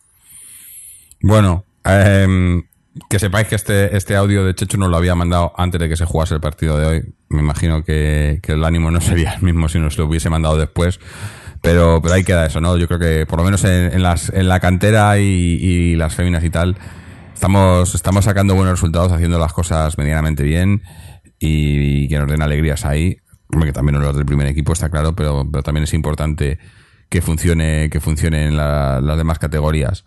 S1: Bueno, eh, que sepáis que este, este audio de Chechu nos lo había mandado antes de que se jugase el partido de hoy. Me imagino que, que el ánimo no sería el mismo si nos lo hubiese mandado después. Pero, pero ahí queda eso, ¿no? Yo creo que por lo menos en, las, en la cantera y, y, las féminas y tal, estamos, estamos sacando buenos resultados, haciendo las cosas medianamente bien y, que nos den alegrías ahí. Que también los del primer equipo está claro, pero, pero también es importante que funcione, que funcionen la, las demás categorías.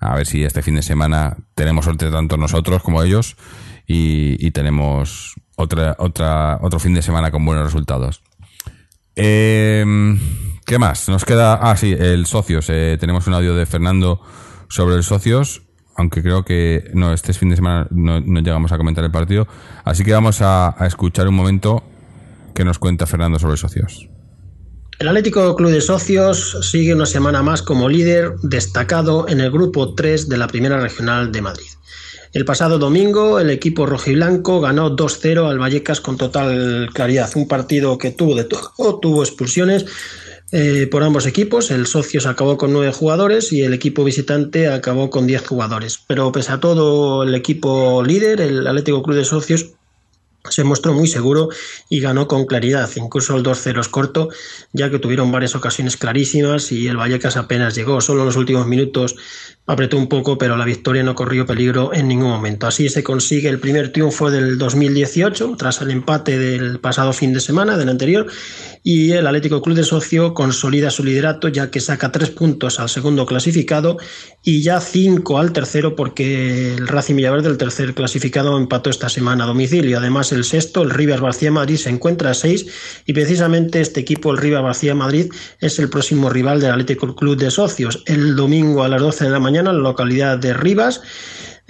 S1: A ver si este fin de semana tenemos suerte tanto nosotros como ellos y, tenemos otra, otra, otro fin de semana con buenos resultados. Eh, ¿Qué más? Nos queda. Ah, sí, el socios. Eh, tenemos un audio de Fernando sobre el socios. Aunque creo que no, este fin de semana no, no llegamos a comentar el partido. Así que vamos a, a escuchar un momento que nos cuenta Fernando sobre socios.
S4: El Atlético Club de Socios sigue una semana más como líder destacado en el grupo 3 de la Primera Regional de Madrid. El pasado domingo el equipo rojiblanco ganó 2-0 al Vallecas con total claridad, un partido que tuvo de todo, tuvo expulsiones eh, por ambos equipos, el Socios acabó con 9 jugadores y el equipo visitante acabó con 10 jugadores. Pero pese a todo el equipo líder, el Atlético Club de Socios se mostró muy seguro y ganó con claridad. Incluso el 2-0 es corto, ya que tuvieron varias ocasiones clarísimas y el Vallecas apenas llegó. Solo en los últimos minutos apretó un poco, pero la victoria no corrió peligro en ningún momento. Así se consigue el primer triunfo del 2018, tras el empate del pasado fin de semana, del anterior, y el Atlético Club de Socio consolida su liderato, ya que saca tres puntos al segundo clasificado y ya cinco al tercero, porque el Racing Villaverde, el tercer clasificado, empató esta semana a domicilio. Además, el sexto, el Rivas Barcía Madrid, se encuentra a seis y precisamente este equipo, el Rivas Barcía Madrid, es el próximo rival del Atlético Club de Socios. El domingo a las 12 de la mañana en la localidad de Rivas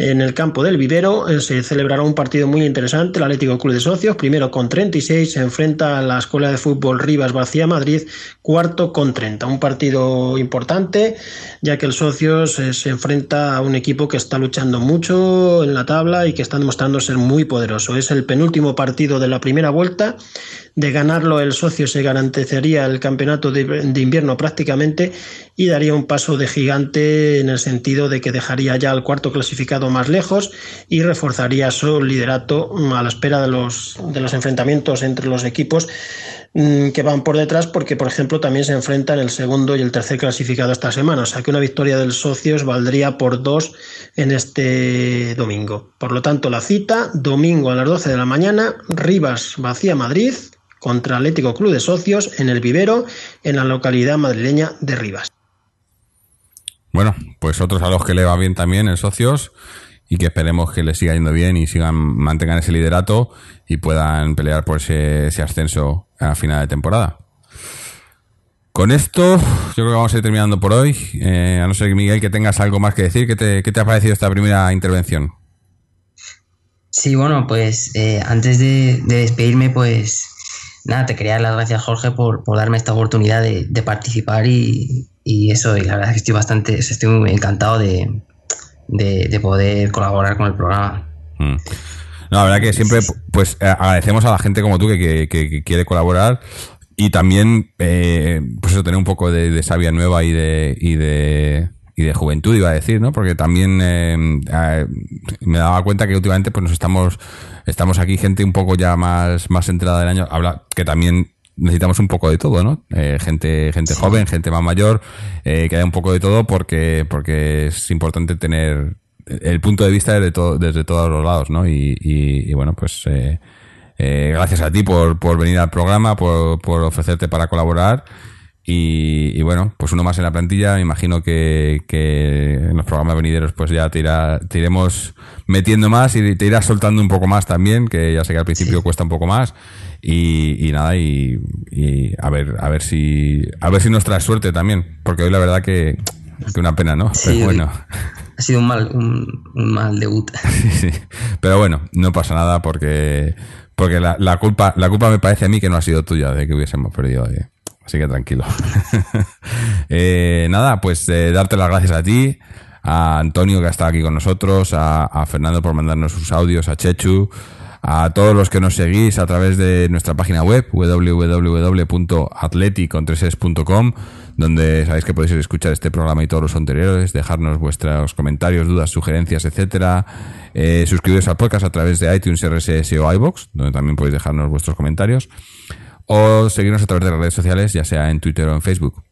S4: en el campo del Vivero eh, se celebrará un partido muy interesante. El Atlético Club de Socios, primero con 36, se enfrenta a la Escuela de Fútbol Rivas Vacía Madrid, cuarto con 30. Un partido importante, ya que el Socios eh, se enfrenta a un equipo que está luchando mucho en la tabla y que está demostrando ser muy poderoso. Es el penúltimo partido de la primera vuelta. De ganarlo, el socio se garantizaría el campeonato de, invierno prácticamente y daría un paso de gigante en el sentido de que dejaría ya al cuarto clasificado más lejos y reforzaría su liderato a la espera de los, de los enfrentamientos entre los equipos mmm, que van por detrás porque por ejemplo también se enfrentan el segundo y el tercer clasificado esta semana. O sea que una victoria del socios valdría por dos en este domingo. Por lo tanto la cita domingo a las 12 de la mañana Rivas Vacía Madrid contra Atlético Club de Socios en el Vivero en la localidad madrileña de Rivas
S1: bueno, pues otros a los que le va bien también en socios y que esperemos que les siga yendo bien y sigan mantengan ese liderato y puedan pelear por ese, ese ascenso a final de temporada. Con esto, yo creo que vamos a ir terminando por hoy. Eh, a no ser, Miguel, que tengas algo más que decir. ¿Qué te, qué te ha parecido esta primera intervención?
S3: Sí, bueno, pues eh, antes de, de, despedirme, pues nada, te quería dar las gracias, Jorge, por, por darme esta oportunidad de, de participar y, y, eso. Y la verdad es que estoy bastante, estoy muy encantado de, de, de poder colaborar con el programa.
S1: Mm. No, la verdad que siempre pues eh, agradecemos a la gente como tú que, que, que quiere colaborar y también eh, pues eso tener un poco de, de savia nueva y de, y de y de juventud iba a decir, ¿no? Porque también eh, me daba cuenta que últimamente pues nos estamos estamos aquí gente un poco ya más más entrada del año, habla que también necesitamos un poco de todo, ¿no? Eh, gente gente sí. joven, gente más mayor, eh, que haya un poco de todo porque porque es importante tener el punto de vista desde, todo, desde todos los lados, ¿no? Y, y, y bueno, pues eh, eh, gracias a ti por, por venir al programa, por, por ofrecerte para colaborar. Y, y, bueno, pues uno más en la plantilla. Me imagino que, que en los programas venideros pues ya te, irá, te, iremos metiendo más y te irás soltando un poco más también, que ya sé que al principio sí. cuesta un poco más. Y, y nada, y, y, a ver, a ver si, a ver si nos trae suerte también, porque hoy la verdad que, que una pena, ¿no?
S3: Sí,
S1: Pero bueno.
S3: Ha sido un mal, un, un mal debut.
S1: Sí, sí. Pero bueno, no pasa nada porque, porque la, la, culpa, la culpa me parece a mí que no ha sido tuya de que hubiésemos perdido. Eh. Así que tranquilo. eh, nada, pues eh, darte las gracias a ti, a Antonio que ha estado aquí con nosotros, a, Fernando por mandarnos sus audios, a Chechu, a todos los que nos seguís a través de nuestra página web www.atleticontreses.com donde sabéis que podéis escuchar este programa y todos los anteriores, dejarnos vuestros comentarios, dudas, sugerencias, etcétera. Eh, suscribiros al podcast a través de iTunes, RSS o iBox, donde también podéis dejarnos vuestros comentarios o seguirnos a través de las redes sociales, ya sea en Twitter o en Facebook.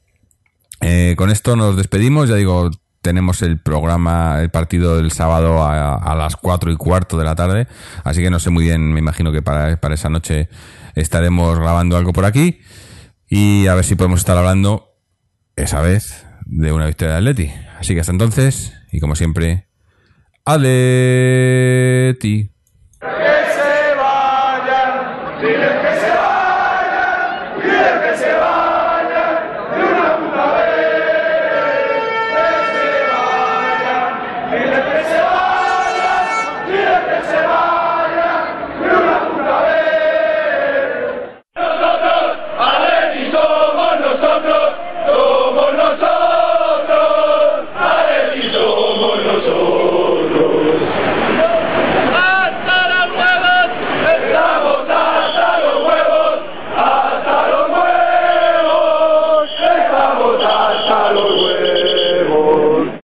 S1: Eh, con esto nos despedimos, ya digo, tenemos el programa, el partido del sábado a, las cuatro y cuarto de la tarde, así que no sé muy bien, me imagino que para, para esa noche estaremos grabando algo por aquí y a ver si podemos estar hablando esa vez de una victoria de Atleti. Así que hasta entonces, y como siempre, Atleti.